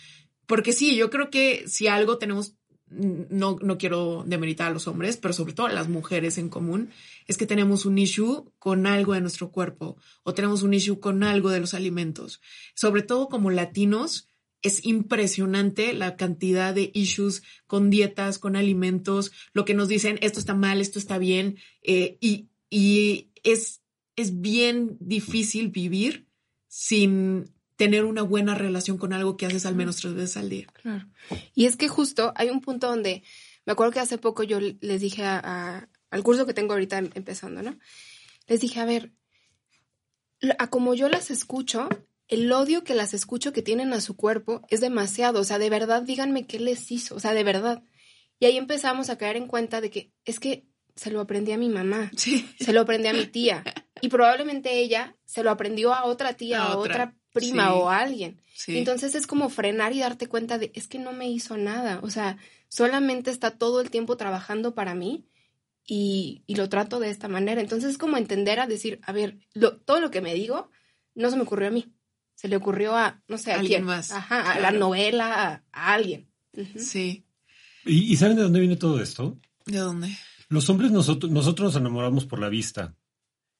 porque sí, yo creo que si algo tenemos, no, no quiero demeritar a los hombres, pero sobre todo a las mujeres en común, es que tenemos un issue con algo de nuestro cuerpo o tenemos un issue con algo de los alimentos. Sobre todo como latinos, es impresionante la cantidad de issues con dietas, con alimentos, lo que nos dicen, esto está mal, esto está bien, eh, y, y es es bien difícil vivir sin tener una buena relación con algo que haces al menos tres veces al día. Claro. Y es que justo hay un punto donde, me acuerdo que hace poco yo les dije a, al curso que tengo ahorita empezando, ¿no? Les dije, a ver, a como yo las escucho, el odio que las escucho que tienen a su cuerpo es demasiado. O sea, de verdad, díganme qué les hizo. O sea, de verdad. Y ahí empezamos a caer en cuenta de que es que se lo aprendí a mi mamá, sí. se lo aprendí a mi tía y probablemente ella se lo aprendió a otra tía, a, otra. Prima o a alguien. Entonces es como frenar y darte cuenta de, es que no me hizo nada, o sea, solamente está todo el tiempo trabajando para mí y, y lo trato de esta manera. Entonces es como entender a decir, a ver, todo lo que me digo no se me ocurrió a mí, se le ocurrió a, no sé, a alguien quién. más. Ajá, a la novela, a, alguien. Sí. ¿Y, ¿Y saben de dónde viene todo esto? ¿De dónde? Los hombres nosotros, nosotros nos enamoramos por la vista.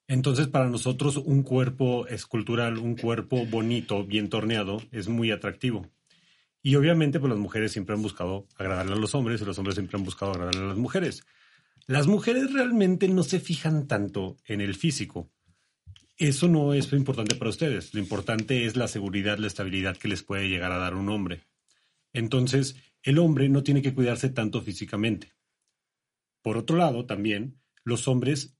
Entonces, para nosotros, un cuerpo escultural, un cuerpo bonito, bien torneado, es muy atractivo. Y obviamente, pues las mujeres siempre han buscado agradarle a los hombres y los hombres siempre han buscado agradarle a las mujeres. Las mujeres realmente no se fijan tanto en el físico. Eso no es lo importante para ustedes. Lo importante es la seguridad, la estabilidad que les puede llegar a dar un hombre. Entonces, el hombre no tiene que cuidarse tanto físicamente. Por otro lado, también, los hombres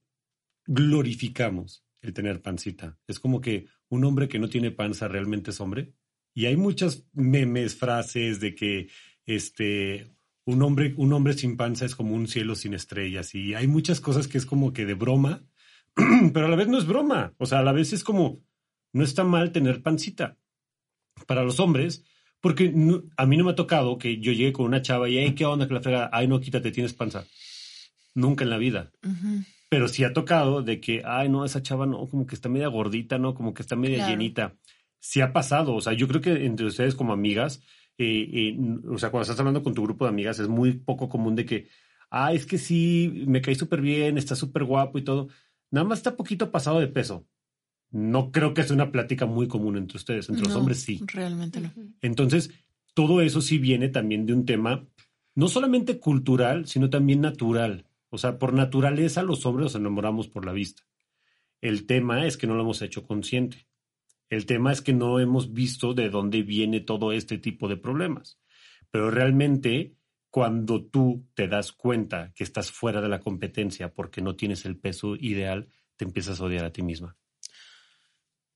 glorificamos el tener pancita. Es como que un hombre que no tiene panza realmente es hombre. Y hay muchas memes, frases de que este un hombre, un hombre sin panza es como un cielo sin estrellas. Y hay muchas cosas que es como que de broma, pero a la vez no es broma. O sea, a la vez es como, no está mal tener pancita. Para los hombres, porque a mí no me ha tocado que yo llegue con una chava y, hey, ¿qué onda que la frega? Ay, no, quítate, tienes panza. Nunca en la vida. Pero sí ha tocado de que, ay, no, esa chava no, como que está media gordita, ¿no? Como que está media llenita. Sí ha pasado. O sea, yo creo que entre ustedes como amigas, eh, eh, o sea, cuando estás hablando con tu grupo de amigas, es muy poco común de que, ah, es que sí, me caí súper bien, está súper guapo y todo. Nada más está poquito pasado de peso. No creo que sea una plática muy común entre ustedes, entre los hombres sí. Realmente no. Entonces, todo eso sí viene también de un tema no solamente cultural, sino también natural. O sea, por naturaleza los hombres nos enamoramos por la vista. El tema es que no lo hemos hecho consciente. El tema es que no hemos visto de dónde viene todo este tipo de problemas. Pero realmente, cuando tú te das cuenta que estás fuera de la competencia porque no tienes el peso ideal, te empiezas a odiar a ti misma.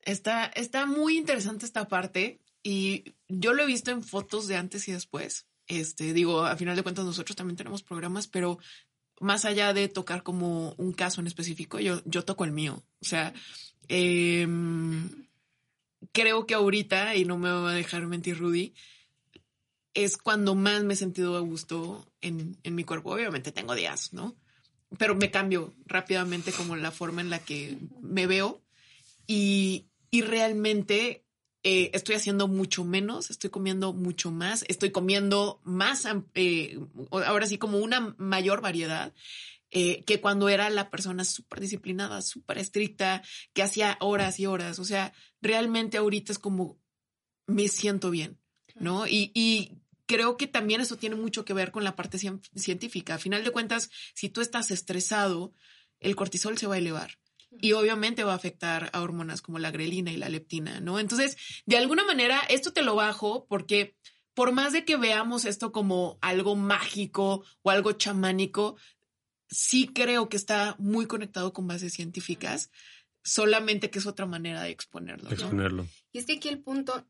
Está, está muy interesante esta parte y yo lo he visto en fotos de antes y después. Este, digo, a final de cuentas nosotros también tenemos programas, pero más allá de tocar como un caso en específico, yo, yo toco el mío. O sea, em, creo que ahorita, y no me va a dejar mentir Rudy, es cuando más me he sentido a gusto en, en mi cuerpo. Obviamente tengo días, ¿no? Pero me cambio rápidamente como la forma en la que me veo y, y realmente eh, estoy haciendo mucho menos, estoy comiendo mucho más, estoy comiendo más, eh, ahora sí como una mayor variedad. Eh, que cuando era la persona súper disciplinada, súper estricta, que hacía horas y horas. O sea, realmente ahorita es como me siento bien, ¿no? Y, y creo que también eso tiene mucho que ver con la parte científica. A final de cuentas, si tú estás estresado, el cortisol se va a elevar y obviamente va a afectar a hormonas como la grelina y la leptina, ¿no? Entonces, de alguna manera, esto te lo bajo porque por más de que veamos esto como algo mágico o algo chamánico, sí creo que está muy conectado con bases científicas, solamente que es otra manera de exponerlo. Exponerlo. Y es que aquí el punto,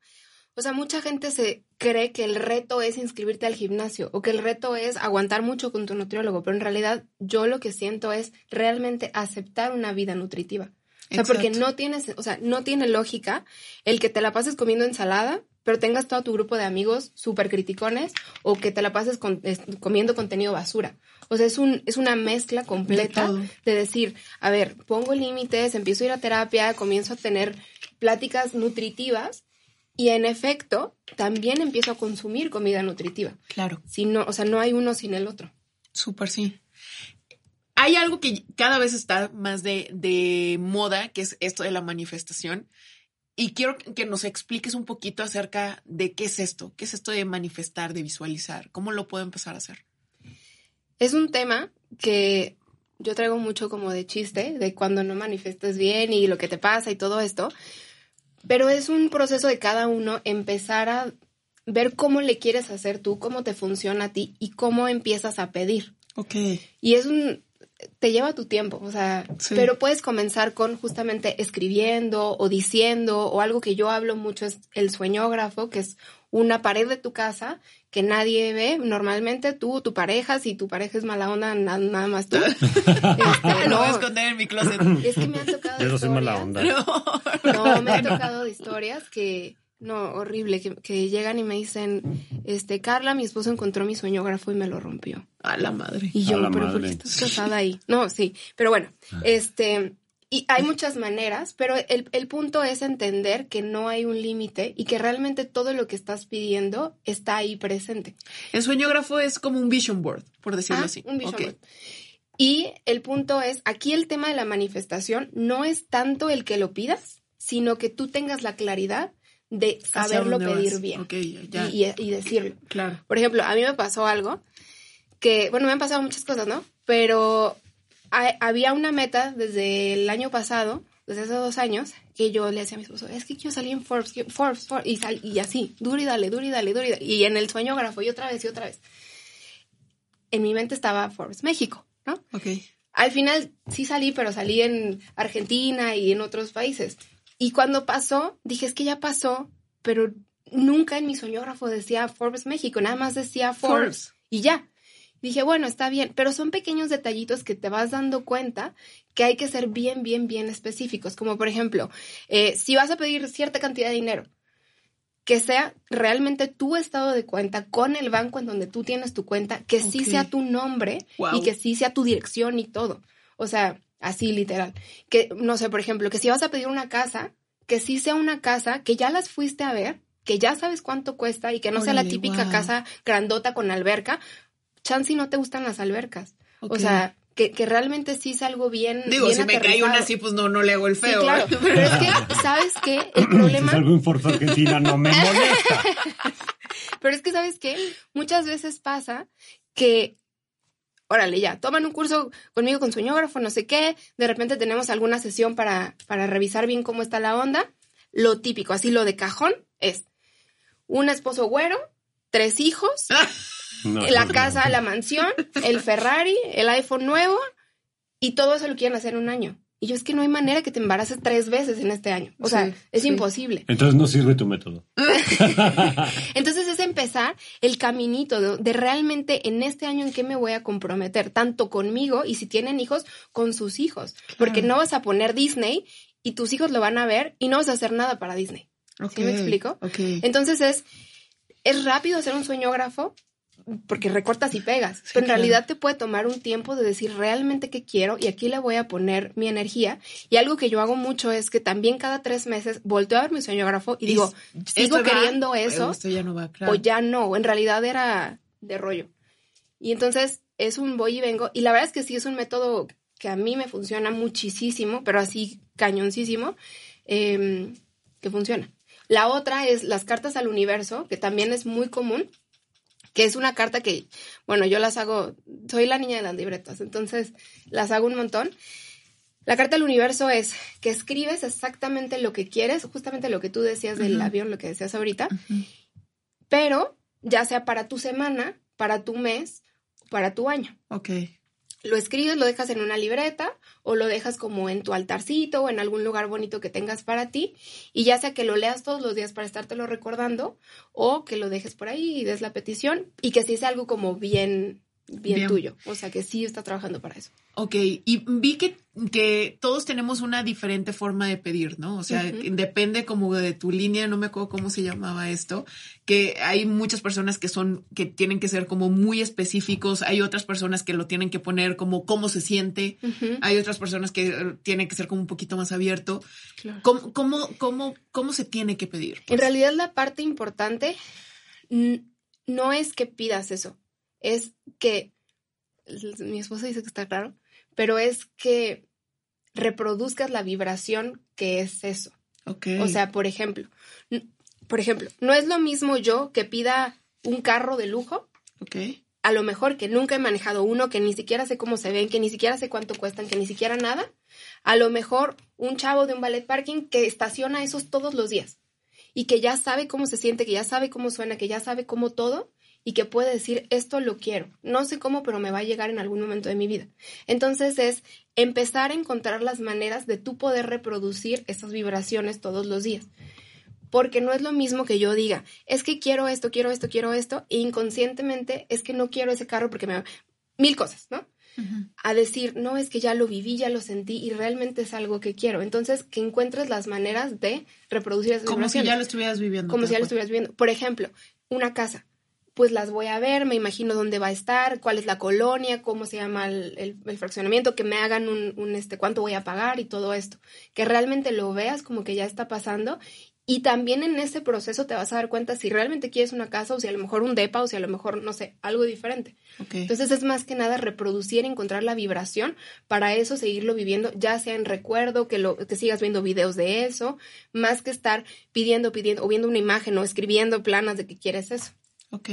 o sea, mucha gente se cree que el reto es inscribirte al gimnasio o que el reto es aguantar mucho con tu nutriólogo, pero en realidad yo lo que siento es realmente aceptar una vida nutritiva. O sea, porque no tienes, o sea, no tiene lógica el que te la pases comiendo ensalada, pero tengas todo tu grupo de amigos súper criticones o que te la pases comiendo contenido basura. O sea, es, un, es una mezcla completa de, de decir, a ver, pongo límites, empiezo a ir a terapia, comienzo a tener pláticas nutritivas y en efecto, también empiezo a consumir comida nutritiva. Claro. Si no, o sea, no hay uno sin el otro. Súper sí. Hay algo que cada vez está más de, de moda, que es esto de la manifestación. Y quiero que nos expliques un poquito acerca de qué es esto, qué es esto de manifestar, de visualizar, cómo lo puedo empezar a hacer. Es un tema que yo traigo mucho como de chiste, de cuando no manifestas bien y lo que te pasa y todo esto, pero es un proceso de cada uno empezar a ver cómo le quieres hacer tú, cómo te funciona a ti y cómo empiezas a pedir. Ok. Y es un, te lleva tu tiempo, o sea, pero puedes comenzar con justamente escribiendo o diciendo o algo que yo hablo mucho es el sueñógrafo, que es una pared de tu casa que nadie ve normalmente, tú, tu pareja, si tu pareja es mala onda, nada más tú. este, Lo voy a esconder en mi closet. Es que me han tocado Yo no soy mala onda. No, me han tocado historias que, no, horrible, que, llegan y me dicen, este, Carla, mi esposo encontró mi sueñógrafo y me lo rompió. A la madre. Y yo, pero ¿por qué estás casada ahí? No, sí, pero bueno, ah. este, y hay muchas maneras, pero el, el, punto es entender que no hay un límite y que realmente todo lo que estás pidiendo está ahí presente. El sueñógrafo es como un vision board, por decirlo ah, así. Un vision board. Y el punto es, aquí el tema de la manifestación no es tanto el que lo pidas, sino que tú tengas la claridad de saberlo pedir bien Y, y, decirlo. Claro. Por ejemplo, a mí me pasó algo que, bueno, me han pasado muchas cosas, ¿no? Pero había una meta desde el año pasado, desde hace dos años, que yo le decía a mi esposo, es que quiero salir en Forbes, Forbes, Forbes, y, y así, duro y dale, duro y dale, duro y dale. Y en el sueñógrafo, y otra vez, y otra vez. En mi mente estaba Forbes México, ¿no? Ok. Al final sí salí, pero salí en Argentina y en otros países. Y cuando pasó, dije, es que ya pasó, pero nunca en mi soñógrafo decía Forbes México, nada más decía Forbes. y ya. Dije, bueno, está bien, pero son pequeños detallitos que te vas dando cuenta que hay que ser bien, bien, bien específicos. Como por ejemplo, eh, si vas a pedir cierta cantidad de dinero, que sea realmente tu estado de cuenta con el banco en donde tú tienes tu cuenta, que sí sea tu nombre y que sí sea tu dirección y todo. O sea, así literal. Que, no sé, por ejemplo, que si vas a pedir una casa, que sí sea una casa que ya las fuiste a ver, que ya sabes cuánto cuesta y que no sea la típica casa grandota con alberca, chance no te gustan las albercas. O sea, que, que, realmente sí es algo bien. Digo, si me cae una así, pues no, no le hago el feo. claro. Pero es que, ¿sabes qué? El problema. Si es algo en Argentina, no me molesta. Pero es que, ¿sabes qué? Muchas veces pasa que. Órale, ya, toman un curso conmigo con sueñógrafo, no sé qué. De repente tenemos alguna sesión para, para revisar bien cómo está la onda. Lo típico, así lo de cajón, es un esposo güero, tres hijos. la casa, la mansión, el Ferrari, el iPhone nuevo y todo eso lo quieren hacer en un año. Y yo es que no hay manera que te embaraces tres veces en este año. O sea, es imposible. Entonces no sirve tu método. Entonces es empezar el caminito de, realmente en este año en qué me voy a comprometer, tanto conmigo y si tienen hijos, con sus hijos. Porque no vas a poner Disney y tus hijos lo van a ver y no vas a hacer nada para Disney. ¿Sí me explico? Entonces es, es rápido hacer un sueñógrafo, porque recortas y pegas. pero en realidad te puede tomar un tiempo de decir realmente qué quiero y aquí le voy a poner mi energía. Y algo que yo hago mucho es que también cada tres meses volteo a ver mi sueñógrafo y digo, sigo queriendo eso o ya no. En realidad era de rollo. Y entonces es un voy y vengo. Y la verdad es que sí es un método que a mí me funciona muchísimo, pero así cañoncísimo, em, que funciona. La otra es las cartas al universo, que también es muy común que es una carta que, bueno, yo las hago, soy la niña de las libretas, entonces las hago un montón. La carta del universo es que escribes exactamente lo que quieres, justamente lo que tú decías del avión, lo que decías ahorita, pero ya sea para tu semana, para tu mes, para tu año. Ok lo escribes, lo dejas en una libreta o lo dejas como en tu altarcito o en algún lugar bonito que tengas para ti y ya sea que lo leas todos los días para estártelo recordando o que lo dejes por ahí y des la petición y que sí sea algo como bien bien, tuyo. O sea, que sí está trabajando para eso. Ok, y vi que, que todos tenemos una diferente forma de pedir, ¿no? O sea, depende como de tu línea, no me acuerdo cómo se llamaba esto, que hay muchas personas que son, que tienen que ser como muy específicos, hay otras personas que lo tienen que poner como cómo se siente, hay otras personas que eh, tienen que ser como un poquito más abierto. Claro. ¿Cómo, cómo, cómo, se tiene que pedir? En realidad la parte importante no es que pidas eso, es que, mi esposa dice que está claro, pero es que reproduzcas la vibración que es eso. O sea, por ejemplo, por ejemplo, no es lo mismo yo que pida un carro de lujo. A lo mejor que nunca he manejado uno, que ni siquiera sé cómo se ven, que ni siquiera sé cuánto cuestan, que ni siquiera nada. A lo mejor un chavo de un ballet parking que estaciona esos todos los días y que ya sabe cómo se siente, que ya sabe cómo suena, que ya sabe cómo todo y que puede decir, esto lo quiero. No sé cómo, pero me va a llegar en algún momento de mi vida. Entonces es empezar a encontrar las maneras de tú poder reproducir esas vibraciones todos los días. Porque no es lo mismo que yo diga, es que quiero esto, quiero esto, quiero esto, e inconscientemente es que no quiero ese carro porque me... Mil cosas, ¿no? A decir, no, es que ya lo viví, ya lo sentí y realmente es algo que quiero. Entonces, que encuentres las maneras de reproducir esas Como si ya lo estuvieras viviendo. Como si ya lo estuvieras viviendo. Por ejemplo, una casa pues las voy a ver, me imagino dónde va a estar, cuál es la colonia, cómo se llama el, fraccionamiento, que me hagan un, un, este, cuánto voy a pagar y todo esto. Que realmente lo veas como que ya está pasando Y también en ese proceso te vas a dar cuenta si realmente quieres una casa o si a lo mejor un depa o si a lo mejor, no sé, algo diferente. Entonces es más que nada reproducir, encontrar la vibración para eso seguirlo viviendo, ya sea en recuerdo, que, lo, que sigas viendo videos de eso, más que estar pidiendo, pidiendo o viendo una imagen o escribiendo planas de que quieres eso. Ok,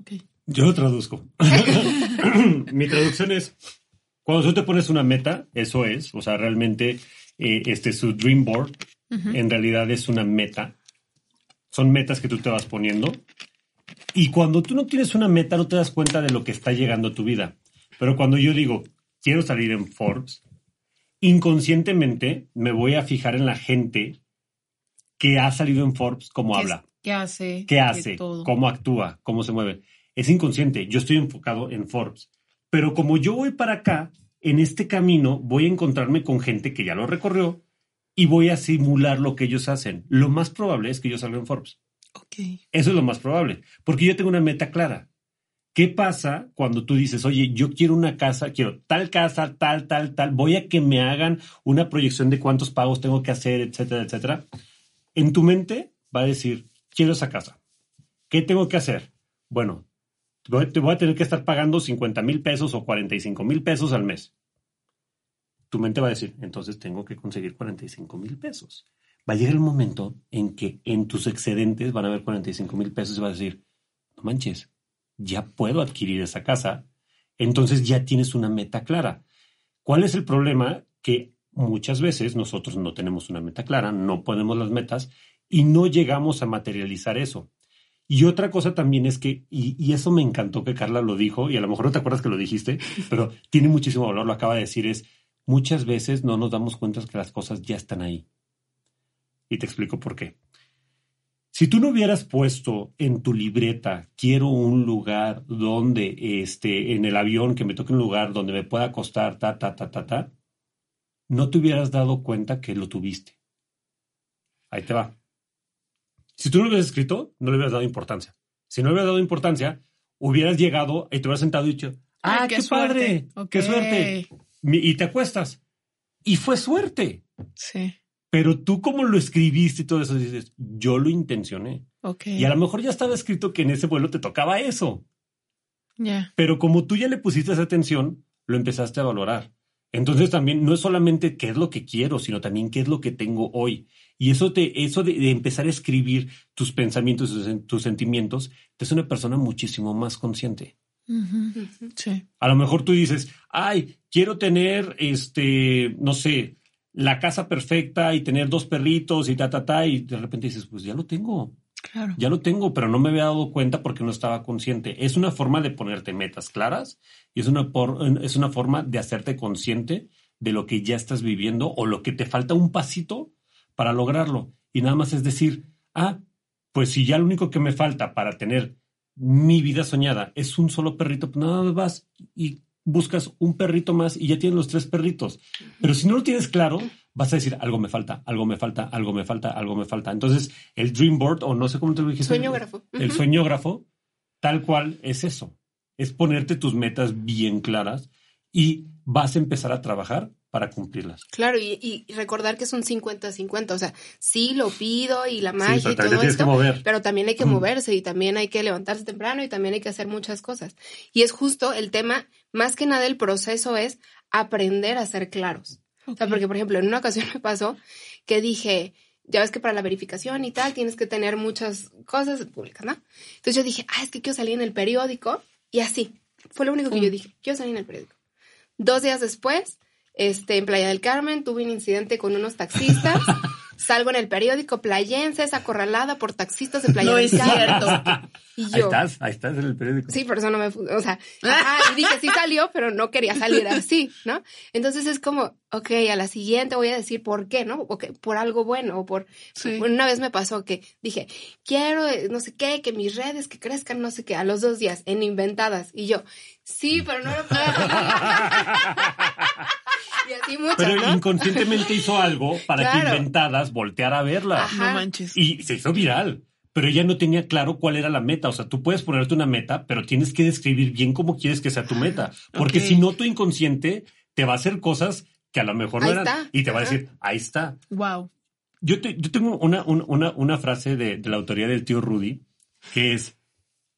ok. Yo lo traduzco. Mi traducción es, cuando tú te pones una meta, eso es, o sea, realmente eh, este, su dream board en realidad es una meta. Son metas que tú te vas poniendo. Y cuando tú no tienes una meta, no te das cuenta de lo que está llegando a tu vida. Pero cuando yo digo, quiero salir en Forbes, inconscientemente me voy a fijar en la gente que ha salido en Forbes, cómo habla. ¿Qué hace? ¿Qué hace? ¿Cómo actúa? ¿Cómo se mueve? Es inconsciente. Yo estoy enfocado en Forbes. Pero como yo voy para acá, en este camino voy a encontrarme con gente que ya lo recorrió y voy a simular lo que ellos hacen. Lo más probable es que yo salga en Forbes. Ok. Eso es lo más probable, porque yo tengo una meta clara. ¿Qué pasa cuando tú dices, oye, yo quiero una casa, quiero tal casa, tal, tal, tal, voy a que me hagan una proyección de cuántos pagos tengo que hacer, etcétera, etcétera? En tu mente va a decir, quiero esa casa. ¿Qué tengo que hacer? Bueno, te voy a tener que estar pagando 50 mil pesos o 45 mil pesos al mes tu mente va a decir, entonces tengo que conseguir 45 mil pesos. Va a llegar el momento en que en tus excedentes van a haber 45 mil pesos y vas a decir, no manches, ya puedo adquirir esa casa. Entonces ya tienes una meta clara. ¿Cuál es el problema? Que muchas veces nosotros no tenemos una meta clara, no ponemos las metas y no llegamos a materializar eso. Y otra cosa también es que, y, y, eso me encantó que Carla lo dijo, y a lo mejor no te acuerdas que lo dijiste, pero tiene muchísimo valor, lo acaba de decir, es, muchas veces no nos damos cuenta que las cosas ya están ahí. Y te explico por qué. Si tú no hubieras puesto en tu libreta, quiero un lugar donde, este, en el avión, que me toque un lugar donde me pueda acostar, ta, ta, ta, ta, ta, no te hubieras dado cuenta que lo tuviste. Ahí te va. Si tú no lo hubieras escrito, no le hubieras dado importancia. Si no le hubieras dado importancia, hubieras llegado y te hubieras sentado y dicho, ¡ah, qué, padre! ¡Qué suerte! y te acuestas. Y fue suerte. Sí. Pero tú como lo escribiste y todo eso, dices, yo lo intencioné. Ok. Y a lo mejor ya estaba escrito que en ese vuelo te tocaba eso. Ya. Pero como tú ya le pusiste esa atención, lo empezaste a valorar. Entonces también no es solamente qué es lo que quiero, sino también qué es lo que tengo hoy. Y eso, te, eso de, empezar a escribir tus pensamientos, tus sentimientos, te hace una persona muchísimo más consciente. Sí. A lo mejor tú dices, ay, quiero tener, este, no sé, la casa perfecta y tener dos perritos y ta, ta, ta, y de repente dices, pues ya lo tengo. Claro. Ya lo tengo, pero no me había dado cuenta porque no estaba consciente. Es una forma de ponerte metas claras y es una, es una forma de hacerte consciente de lo que ya estás viviendo o lo que te falta un pasito para lograrlo. Y nada más es decir, ah, pues si ya lo único que me falta para tener mi vida soñada es un solo perrito, pues nada más vas y buscas un perrito más y ya tienes los tres perritos. Pero si no lo tienes claro, vas a decir, algo me falta, algo me falta, algo me falta, algo me falta. Entonces, el dream board, o no sé cómo te lo dijiste. Sueñógrafo. El sueñógrafo, tal cual es eso. Es ponerte tus metas bien claras y vas a empezar a trabajar para cumplirlas. Claro, y, recordar que es un 50-50, o sea, sí lo pido y la magia y todo esto, pero también hay que moverse y también hay que levantarse temprano y también hay que hacer muchas cosas. Y es justo el tema, más que nada el proceso es aprender a ser claros. O sea, porque por ejemplo, en una ocasión me pasó que dije, ya ves que para la verificación y tal tienes que tener muchas cosas públicas, ¿no? Entonces yo dije, ah, es que quiero salir en el periódico y así. Fue lo único que yo dije, quiero salir en el periódico. Dos días después, este, en Playa del Carmen tuve un incidente con unos taxistas. Salgo en el periódico playenses acorralada por taxistas de Playa no del es Cierto. Y yo, ahí estás, ahí estás en el periódico. Sí, por eso no me, o sea, y dije sí salió, pero no quería salir así, ¿no? Entonces es como, ok, a la siguiente voy a decir por qué, ¿no? O que por algo bueno, o por, una vez me pasó que dije, quiero, eh, no sé qué, que mis redes que crezcan, no sé qué, a los dos días, en inventadas. Y yo, sí, pero no lo puedo. y así mucho, Pero inconscientemente hizo algo para que inventadas volteara a verla. No manches. Y se hizo viral pero ella no tenía claro cuál era la meta. O sea, tú puedes ponerte una meta, pero tienes que describir bien cómo quieres que sea tu meta. Porque si no, tu inconsciente te va a hacer cosas que a lo mejor no eran. Y te va a decir, ahí está. Wow. Yo, yo tengo una, una, una frase de, de, la autoría del tío Rudy, que es,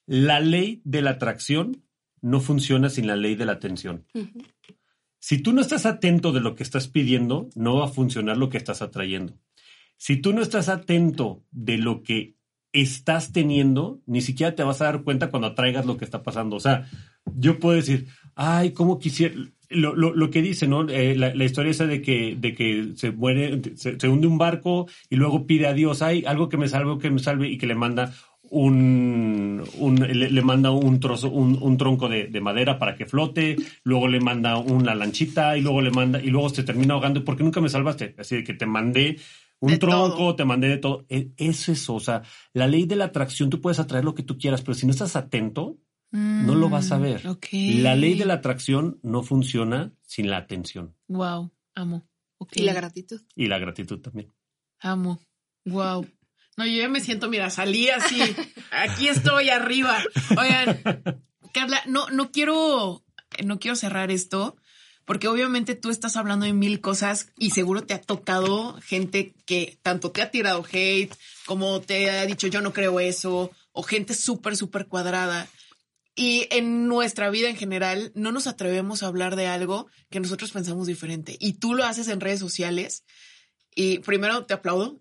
la ley de la atracción no funciona sin la ley de la atención. Si tú no estás atento de lo que estás pidiendo, no va a funcionar lo que estás atrayendo. Si tú no estás atento de lo que estás teniendo, ni siquiera te vas a dar cuenta cuando atraigas lo que está pasando. O sea, yo puedo decir, ay, cómo quisiera, lo, lo, lo que dice, ¿no? Eh, la, la, historia esa de que, de que se muere, se, se, hunde un barco y luego pide a Dios, ay, algo que me salve, que me salve, y que le manda un, un le, le, manda un trozo, un, un tronco de, de, madera para que flote, luego le manda una lanchita y luego le manda, y luego se termina ahogando porque nunca me salvaste. Así de que te mandé un De tronco, todo. te mandé de todo. E- Es eso, o sea, la ley de la atracción, tú puedes atraer lo que tú quieras, pero si no estás atento, no lo vas a ver. Mm, Ok. La ley de la atracción no funciona sin la atención Wow, amo. Ok. Y la gratitud. y la gratitud también. Amo. Wow. No, yo ya me siento, mira, salí así. Aquí estoy arriba. Oigan, Carla, no, no quiero, no quiero cerrar esto, porque obviamente tú estás hablando de mil cosas y seguro te ha tocado gente que tanto te ha tirado hate, como te ha dicho yo no creo eso, o gente súper, súper cuadrada. Y en nuestra vida en general no nos atrevemos a hablar de algo que nosotros pensamos diferente. Y tú lo haces en redes sociales. Y primero te aplaudo,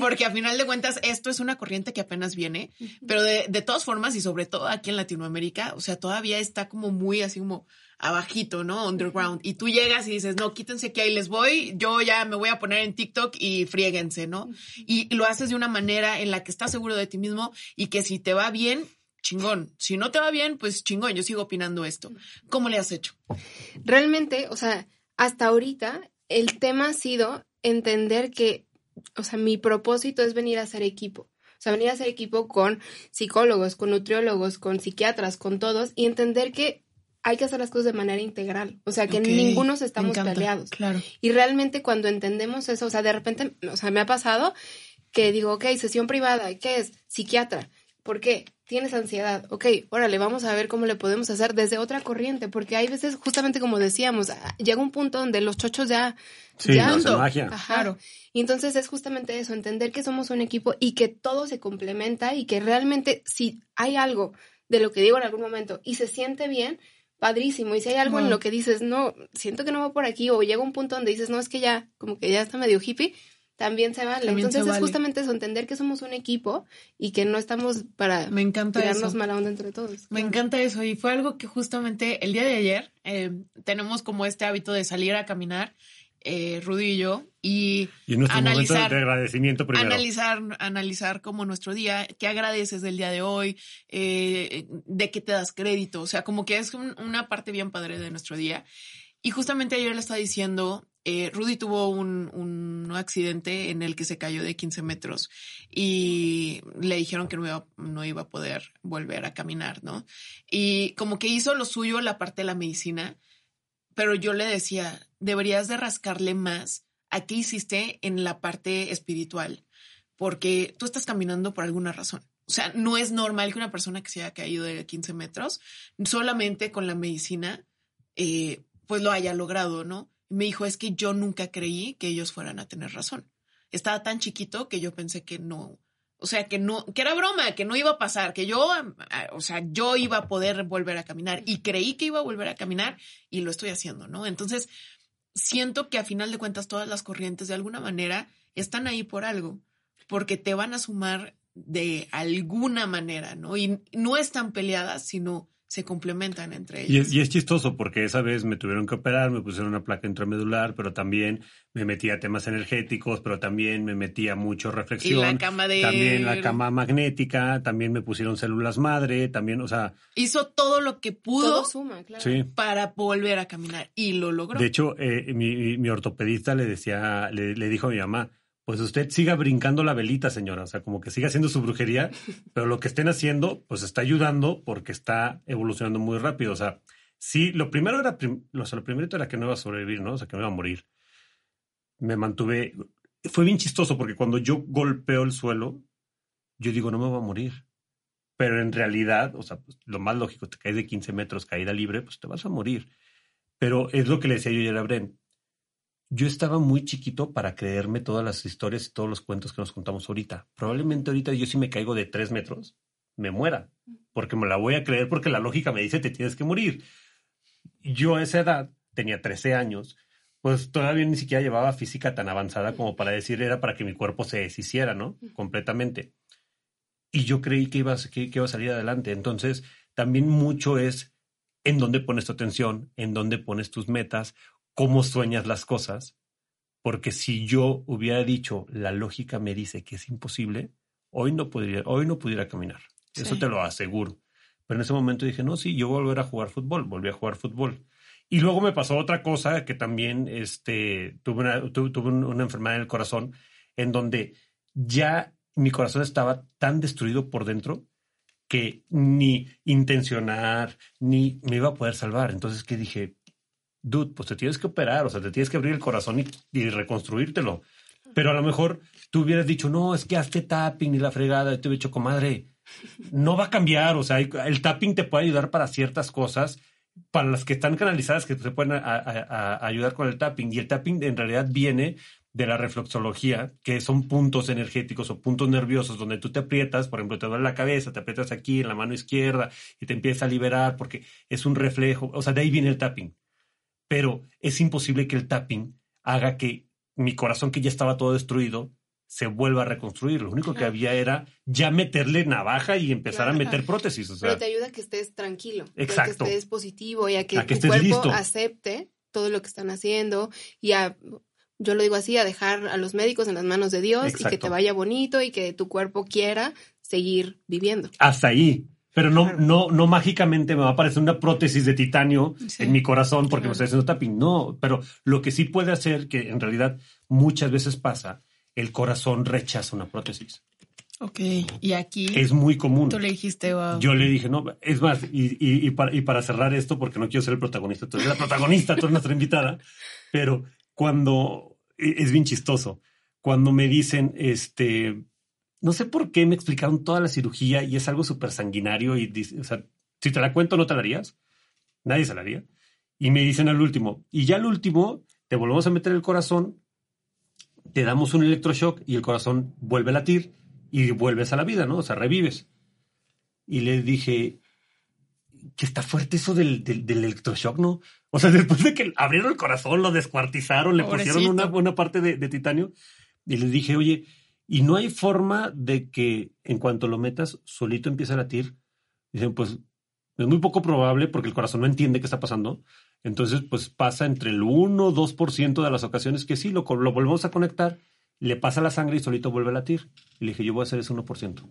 porque a final de cuentas esto es una corriente que apenas viene, pero de, de, todas formas y sobre todo aquí en Latinoamérica, o sea, todavía está como muy así como abajito, ¿no? Underground. Y tú llegas y dices, no, quítense que ahí les voy, yo ya me voy a poner en TikTok y friéguense, ¿no? Y lo haces de una manera en la que estás seguro de ti mismo y que si te va bien, chingón. Si no te va bien, pues chingón, yo sigo opinando esto. ¿Cómo le has hecho? Realmente, o sea, hasta ahorita el tema ha sido entender que, o sea, mi propósito es venir a hacer equipo. O sea, venir a hacer equipo con psicólogos, con nutriólogos, con psiquiatras, con todos y entender que hay que hacer las cosas de manera integral. O sea, que okay. ningunos estamos peleados. Claro. Y realmente cuando entendemos eso, o sea, de repente, o sea, me ha pasado que digo, ok, sesión privada, ¿qué es? Psiquiatra. ¿Por qué? Tienes ansiedad. Ok, órale, vamos a ver cómo le podemos hacer desde otra corriente, porque hay veces, justamente como decíamos, llega un punto donde los chochos ya... Sí, ya no, magia. Ajá. Claro. Y entonces es justamente eso, entender que somos un equipo y que todo se complementa y que realmente si hay algo de lo que digo en algún momento y se siente bien, padrísimo. Y si hay algo en lo que dices, no, siento que no va por aquí, o llega un punto donde dices, no, es que ya, como que ya está medio hippie, también se vale. También Entonces se vale. es justamente eso, entender que somos un equipo y que no estamos para Me encanta tirarnos eso. mala onda entre todos. Me encanta eso. Y fue algo que justamente el día de ayer eh, tenemos como este hábito de salir a caminar. Eh, Rudy y yo y, y nuestro analizar de agradecimiento primero. analizar analizar como nuestro día qué agradeces del día de hoy eh, de qué te das crédito o sea como que es un, una parte bien padre de nuestro día y justamente ayer le estaba diciendo eh, Rudy tuvo un, un, accidente en el que se cayó de 15 metros y le dijeron que no iba, no iba a poder volver a caminar, ¿no? Y como que hizo lo suyo la parte de la medicina, pero yo le decía, deberías de rascarle más a qué hiciste en la parte espiritual, porque tú estás caminando por alguna razón. O sea, no es normal que una persona que se haya caído de 15 metros solamente con la medicina, eh, pues lo haya logrado, ¿no? Me dijo, es que yo nunca creí que ellos fueran a tener razón. Estaba tan chiquito que yo pensé que no, o sea, que no, que era broma, que no iba a pasar, que yo, o sea, yo iba a poder volver a caminar y creí que iba a volver a caminar y lo estoy haciendo, ¿no? Entonces, siento que a final de cuentas todas las corrientes de alguna manera están ahí por algo, porque te van a sumar de alguna manera, ¿no? Y no están peleadas, sino se complementan entre ellos. Y es, y es, chistoso porque esa vez me tuvieron que operar, me pusieron una placa intramedular, pero también me metía temas energéticos, pero también me metía mucho reflexión. Y la cama de... También la cama magnética, también me pusieron células madre, también, o sea... Hizo todo lo que pudo todo suma, claro. sí. para volver a caminar y lo logró. De hecho, eh, mi, mi, ortopedista le decía, le, le dijo a mi mamá, pues usted siga brincando la velita, señora. O sea, como que siga haciendo su brujería, pero lo que estén haciendo, pues está ayudando porque está evolucionando muy rápido. O sea, sí, lo primero era, o sea, lo primero era que no iba a sobrevivir, ¿no? O sea, que no iba a morir. Me mantuve. Fue bien chistoso porque cuando yo golpeo el suelo, yo digo, no me voy a morir. Pero en realidad, o sea, pues, lo más lógico, te caes de 15 metros, caída libre, pues te vas a morir. Pero es lo que le decía yo ayer a Bren yo estaba muy chiquito para creerme todas las historias y todos los cuentos que nos contamos ahorita. Probablemente ahorita yo si me caigo de tres metros, me muera, porque me la voy a creer porque la lógica me dice te tienes que morir. Yo a esa edad, tenía 13 años, pues todavía ni siquiera llevaba física tan avanzada como para decir era para que mi cuerpo se deshiciera, ¿no? Completamente. Y yo creí que iba, que, que iba a salir adelante. Entonces, también mucho es en dónde pones tu atención, en dónde pones tus metas, cómo sueñas las cosas, porque si yo hubiera dicho la lógica me dice que es imposible, hoy no podría, hoy no pudiera caminar. Eso te lo aseguro. Pero en ese momento dije, no, sí, yo voy a volver a jugar fútbol, volví a jugar fútbol. Y luego me pasó otra cosa que también este, tuve, una, tuve una enfermedad en el corazón, en donde ya mi corazón estaba tan destruido por dentro que ni intencionar, ni me iba a poder salvar. Entonces, ¿qué dije? Dude, pues te tienes que operar, o sea, te tienes que abrir el corazón y, y reconstruírtelo. Pero a lo mejor tú hubieras dicho, no, es que hazte tapping y la fregada, te hubiera dicho, comadre, no va a cambiar, o sea, el tapping te puede ayudar para ciertas cosas, para las que están canalizadas, que te pueden ayudar con el tapping. Y el tapping en realidad viene de la reflexología, que son puntos energéticos o puntos nerviosos donde tú te aprietas, por ejemplo, te duele la cabeza, te aprietas aquí en la mano izquierda y te empieza a liberar porque es un reflejo, o sea, de ahí viene el tapping. Pero es imposible que el tapping haga que mi corazón que ya estaba todo destruido se vuelva a reconstruir. Lo único que había era ya meterle navaja y empezar a meter prótesis. O sea, Pero te ayuda a que estés tranquilo, Exacto. a que estés positivo y a que, tu cuerpo acepte todo lo que están haciendo y a, yo lo digo así, a dejar a los médicos en las manos de Dios y que te vaya bonito y que tu cuerpo quiera seguir viviendo. Hasta ahí. Pero no, no, no mágicamente me va a aparecer una prótesis de titanio en mi corazón porque me estoy haciendo tapping. No, pero lo que sí puede hacer, que en realidad muchas veces pasa, el corazón rechaza una prótesis. Ok, y aquí... Es muy común. Tú le dijiste, wow. Yo le dije, no, es más, y, y, para, y para cerrar esto, porque no quiero ser el protagonista, tú eres la protagonista, tú eres nuestra invitada, pero cuando, e, es bien chistoso, cuando me dicen, este, no sé por qué me explicaron toda la cirugía y es algo súper sanguinario y, o sea, si te la cuento, ¿no te la harías? Nadie se la haría. Y me dicen al último, y ya al último, te volvemos a meter el corazón te damos un electroshock y el corazón vuelve a latir y vuelves a la vida, ¿no? O sea, revives. Y le dije, que está fuerte eso del, del, electroshock, ¿no? O sea, después de que abrieron el corazón, lo descuartizaron, le pusieron una, buena parte de, de, titanio, y le dije, oye, ¿y no hay forma de que en cuanto lo metas, solito empiece a latir? Dicen, pues es muy poco probable porque el corazón no entiende qué está pasando, entonces, pues pasa entre el 1 o 2% de las ocasiones que sí, lo, lo volvemos a conectar, le pasa la sangre y solito vuelve a latir. Y le dije, yo voy a hacer ese 1%.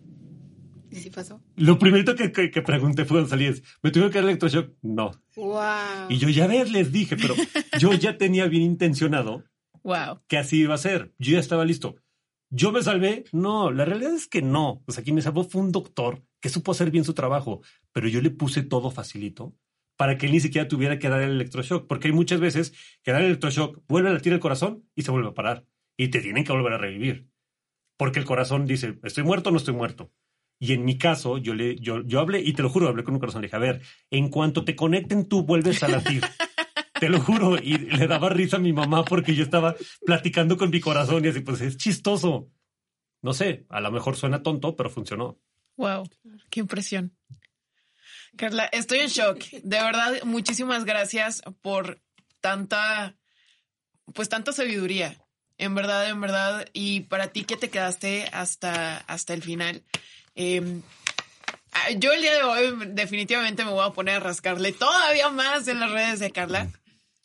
¿Y si pasó? Lo primero que, que, pregunté fue cuando salí es, ¿me tuve que dar electroshock? No. Wow. Y yo ya ves, les dije, pero yo ya tenía bien intencionado wow. que así iba a ser. Yo ya estaba listo. ¿Yo me salvé? No, la realidad es que no. Pues aquí me salvó fue un doctor que supo hacer bien su trabajo, pero yo le puse todo facilito para que él ni siquiera tuviera que dar el electroshock, porque hay muchas veces que dar el electroshock vuelve a latir el corazón y se vuelve a parar y te tienen que volver a revivir, porque el corazón dice, estoy muerto o no estoy muerto. Y en mi caso, yo, le, yo, yo hablé, y te lo juro, hablé con un corazón, le dije, a ver, en cuanto te conecten tú vuelves a latir. te lo juro, y le daba risa a mi mamá porque yo estaba platicando con mi corazón y así, pues es chistoso. No sé, a lo mejor suena tonto, pero funcionó. Wow, qué impresión. Carla, estoy en shock. De verdad, muchísimas gracias por tanta, pues tanta sabiduría. En verdad, en verdad. Y para ti que te quedaste hasta, hasta el final. Em, ah, yo el día de hoy definitivamente me voy a poner a rascarle todavía más en las redes de Carla.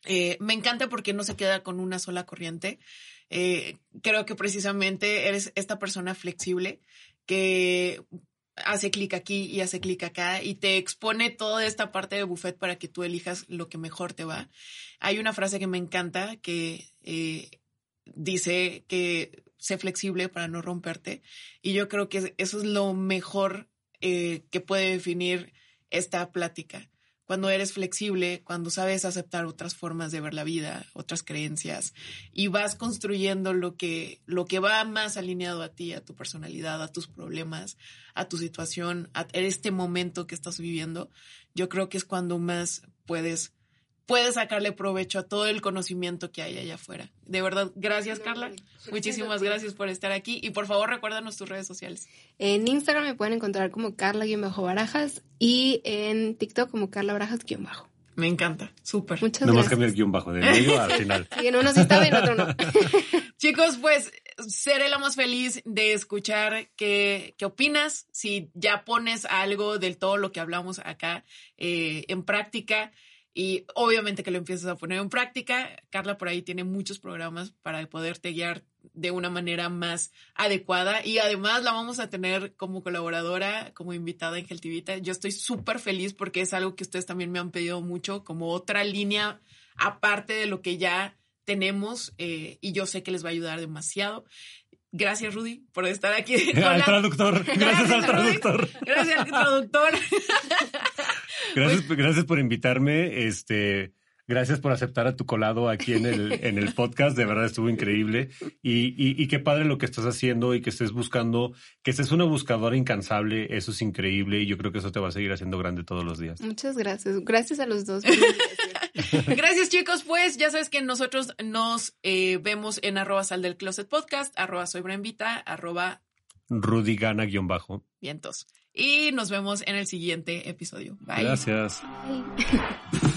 Eh, me encanta porque no se queda con una sola corriente. Eh, creo que precisamente eres esta persona flexible que hace clic aquí y hace clic acá y te expone toda esta parte de buffet para que tú elijas lo que mejor te va. Hay una frase que me encanta que eh, dice que sé flexible para no romperte y yo creo que eso es lo mejor que puede definir esta plática cuando eres flexible, cuando sabes aceptar otras formas de ver la vida, otras creencias y vas construyendo lo que lo que va más alineado a ti, a tu personalidad, a tus problemas, a tu situación, a este momento que estás viviendo, yo creo que es cuando más puedes puedes sacarle provecho a todo el conocimiento que hay allá afuera. De verdad, gracias Carla. Muchísimas gracias por estar aquí y por favor recuérdanos tus redes sociales. En Instagram me pueden encontrar como Carla-Barajas y en TikTok como Carla Barajas-Bajo. Me encanta, súper. Muchas gracias. cambia el guion bajo de medio al final. Sí, en uno sí está bien, en otro no. Chicos, pues seré la más feliz de escuchar qué, qué opinas, si ya pones algo del todo lo que hablamos acá eh, en práctica y obviamente que lo empieces a poner en práctica. Carla por ahí tiene muchos programas para poderte guiar de una manera más adecuada y además la vamos a tener como colaboradora, como invitada en Geltivita. Yo estoy súper feliz porque es algo que ustedes también me han pedido mucho, como otra línea aparte de lo que ya tenemos eh, y yo sé que les va a ayudar demasiado. Gracias, Rudy, por estar aquí. Al traductor. Gracias al Rudy. traductor. Gracias al traductor. Gracias, gracias por invitarme. Este, gracias por aceptar a tu colado aquí en el, en el podcast. De verdad estuvo increíble. Y, y, y qué padre lo que estás haciendo y que estés buscando, que estés una buscadora incansable. Eso es increíble y yo creo que eso te va a seguir haciendo grande todos los días. Muchas gracias. Gracias a los dos. Gracias, chicos. Pues ya sabes que nosotros nos eh, vemos en arroba sal del closet podcast, arroba soy Brembita, arroba Rudy gana guion bajo. vientos. Y nos vemos en el siguiente episodio. Bye. Gracias. Bye.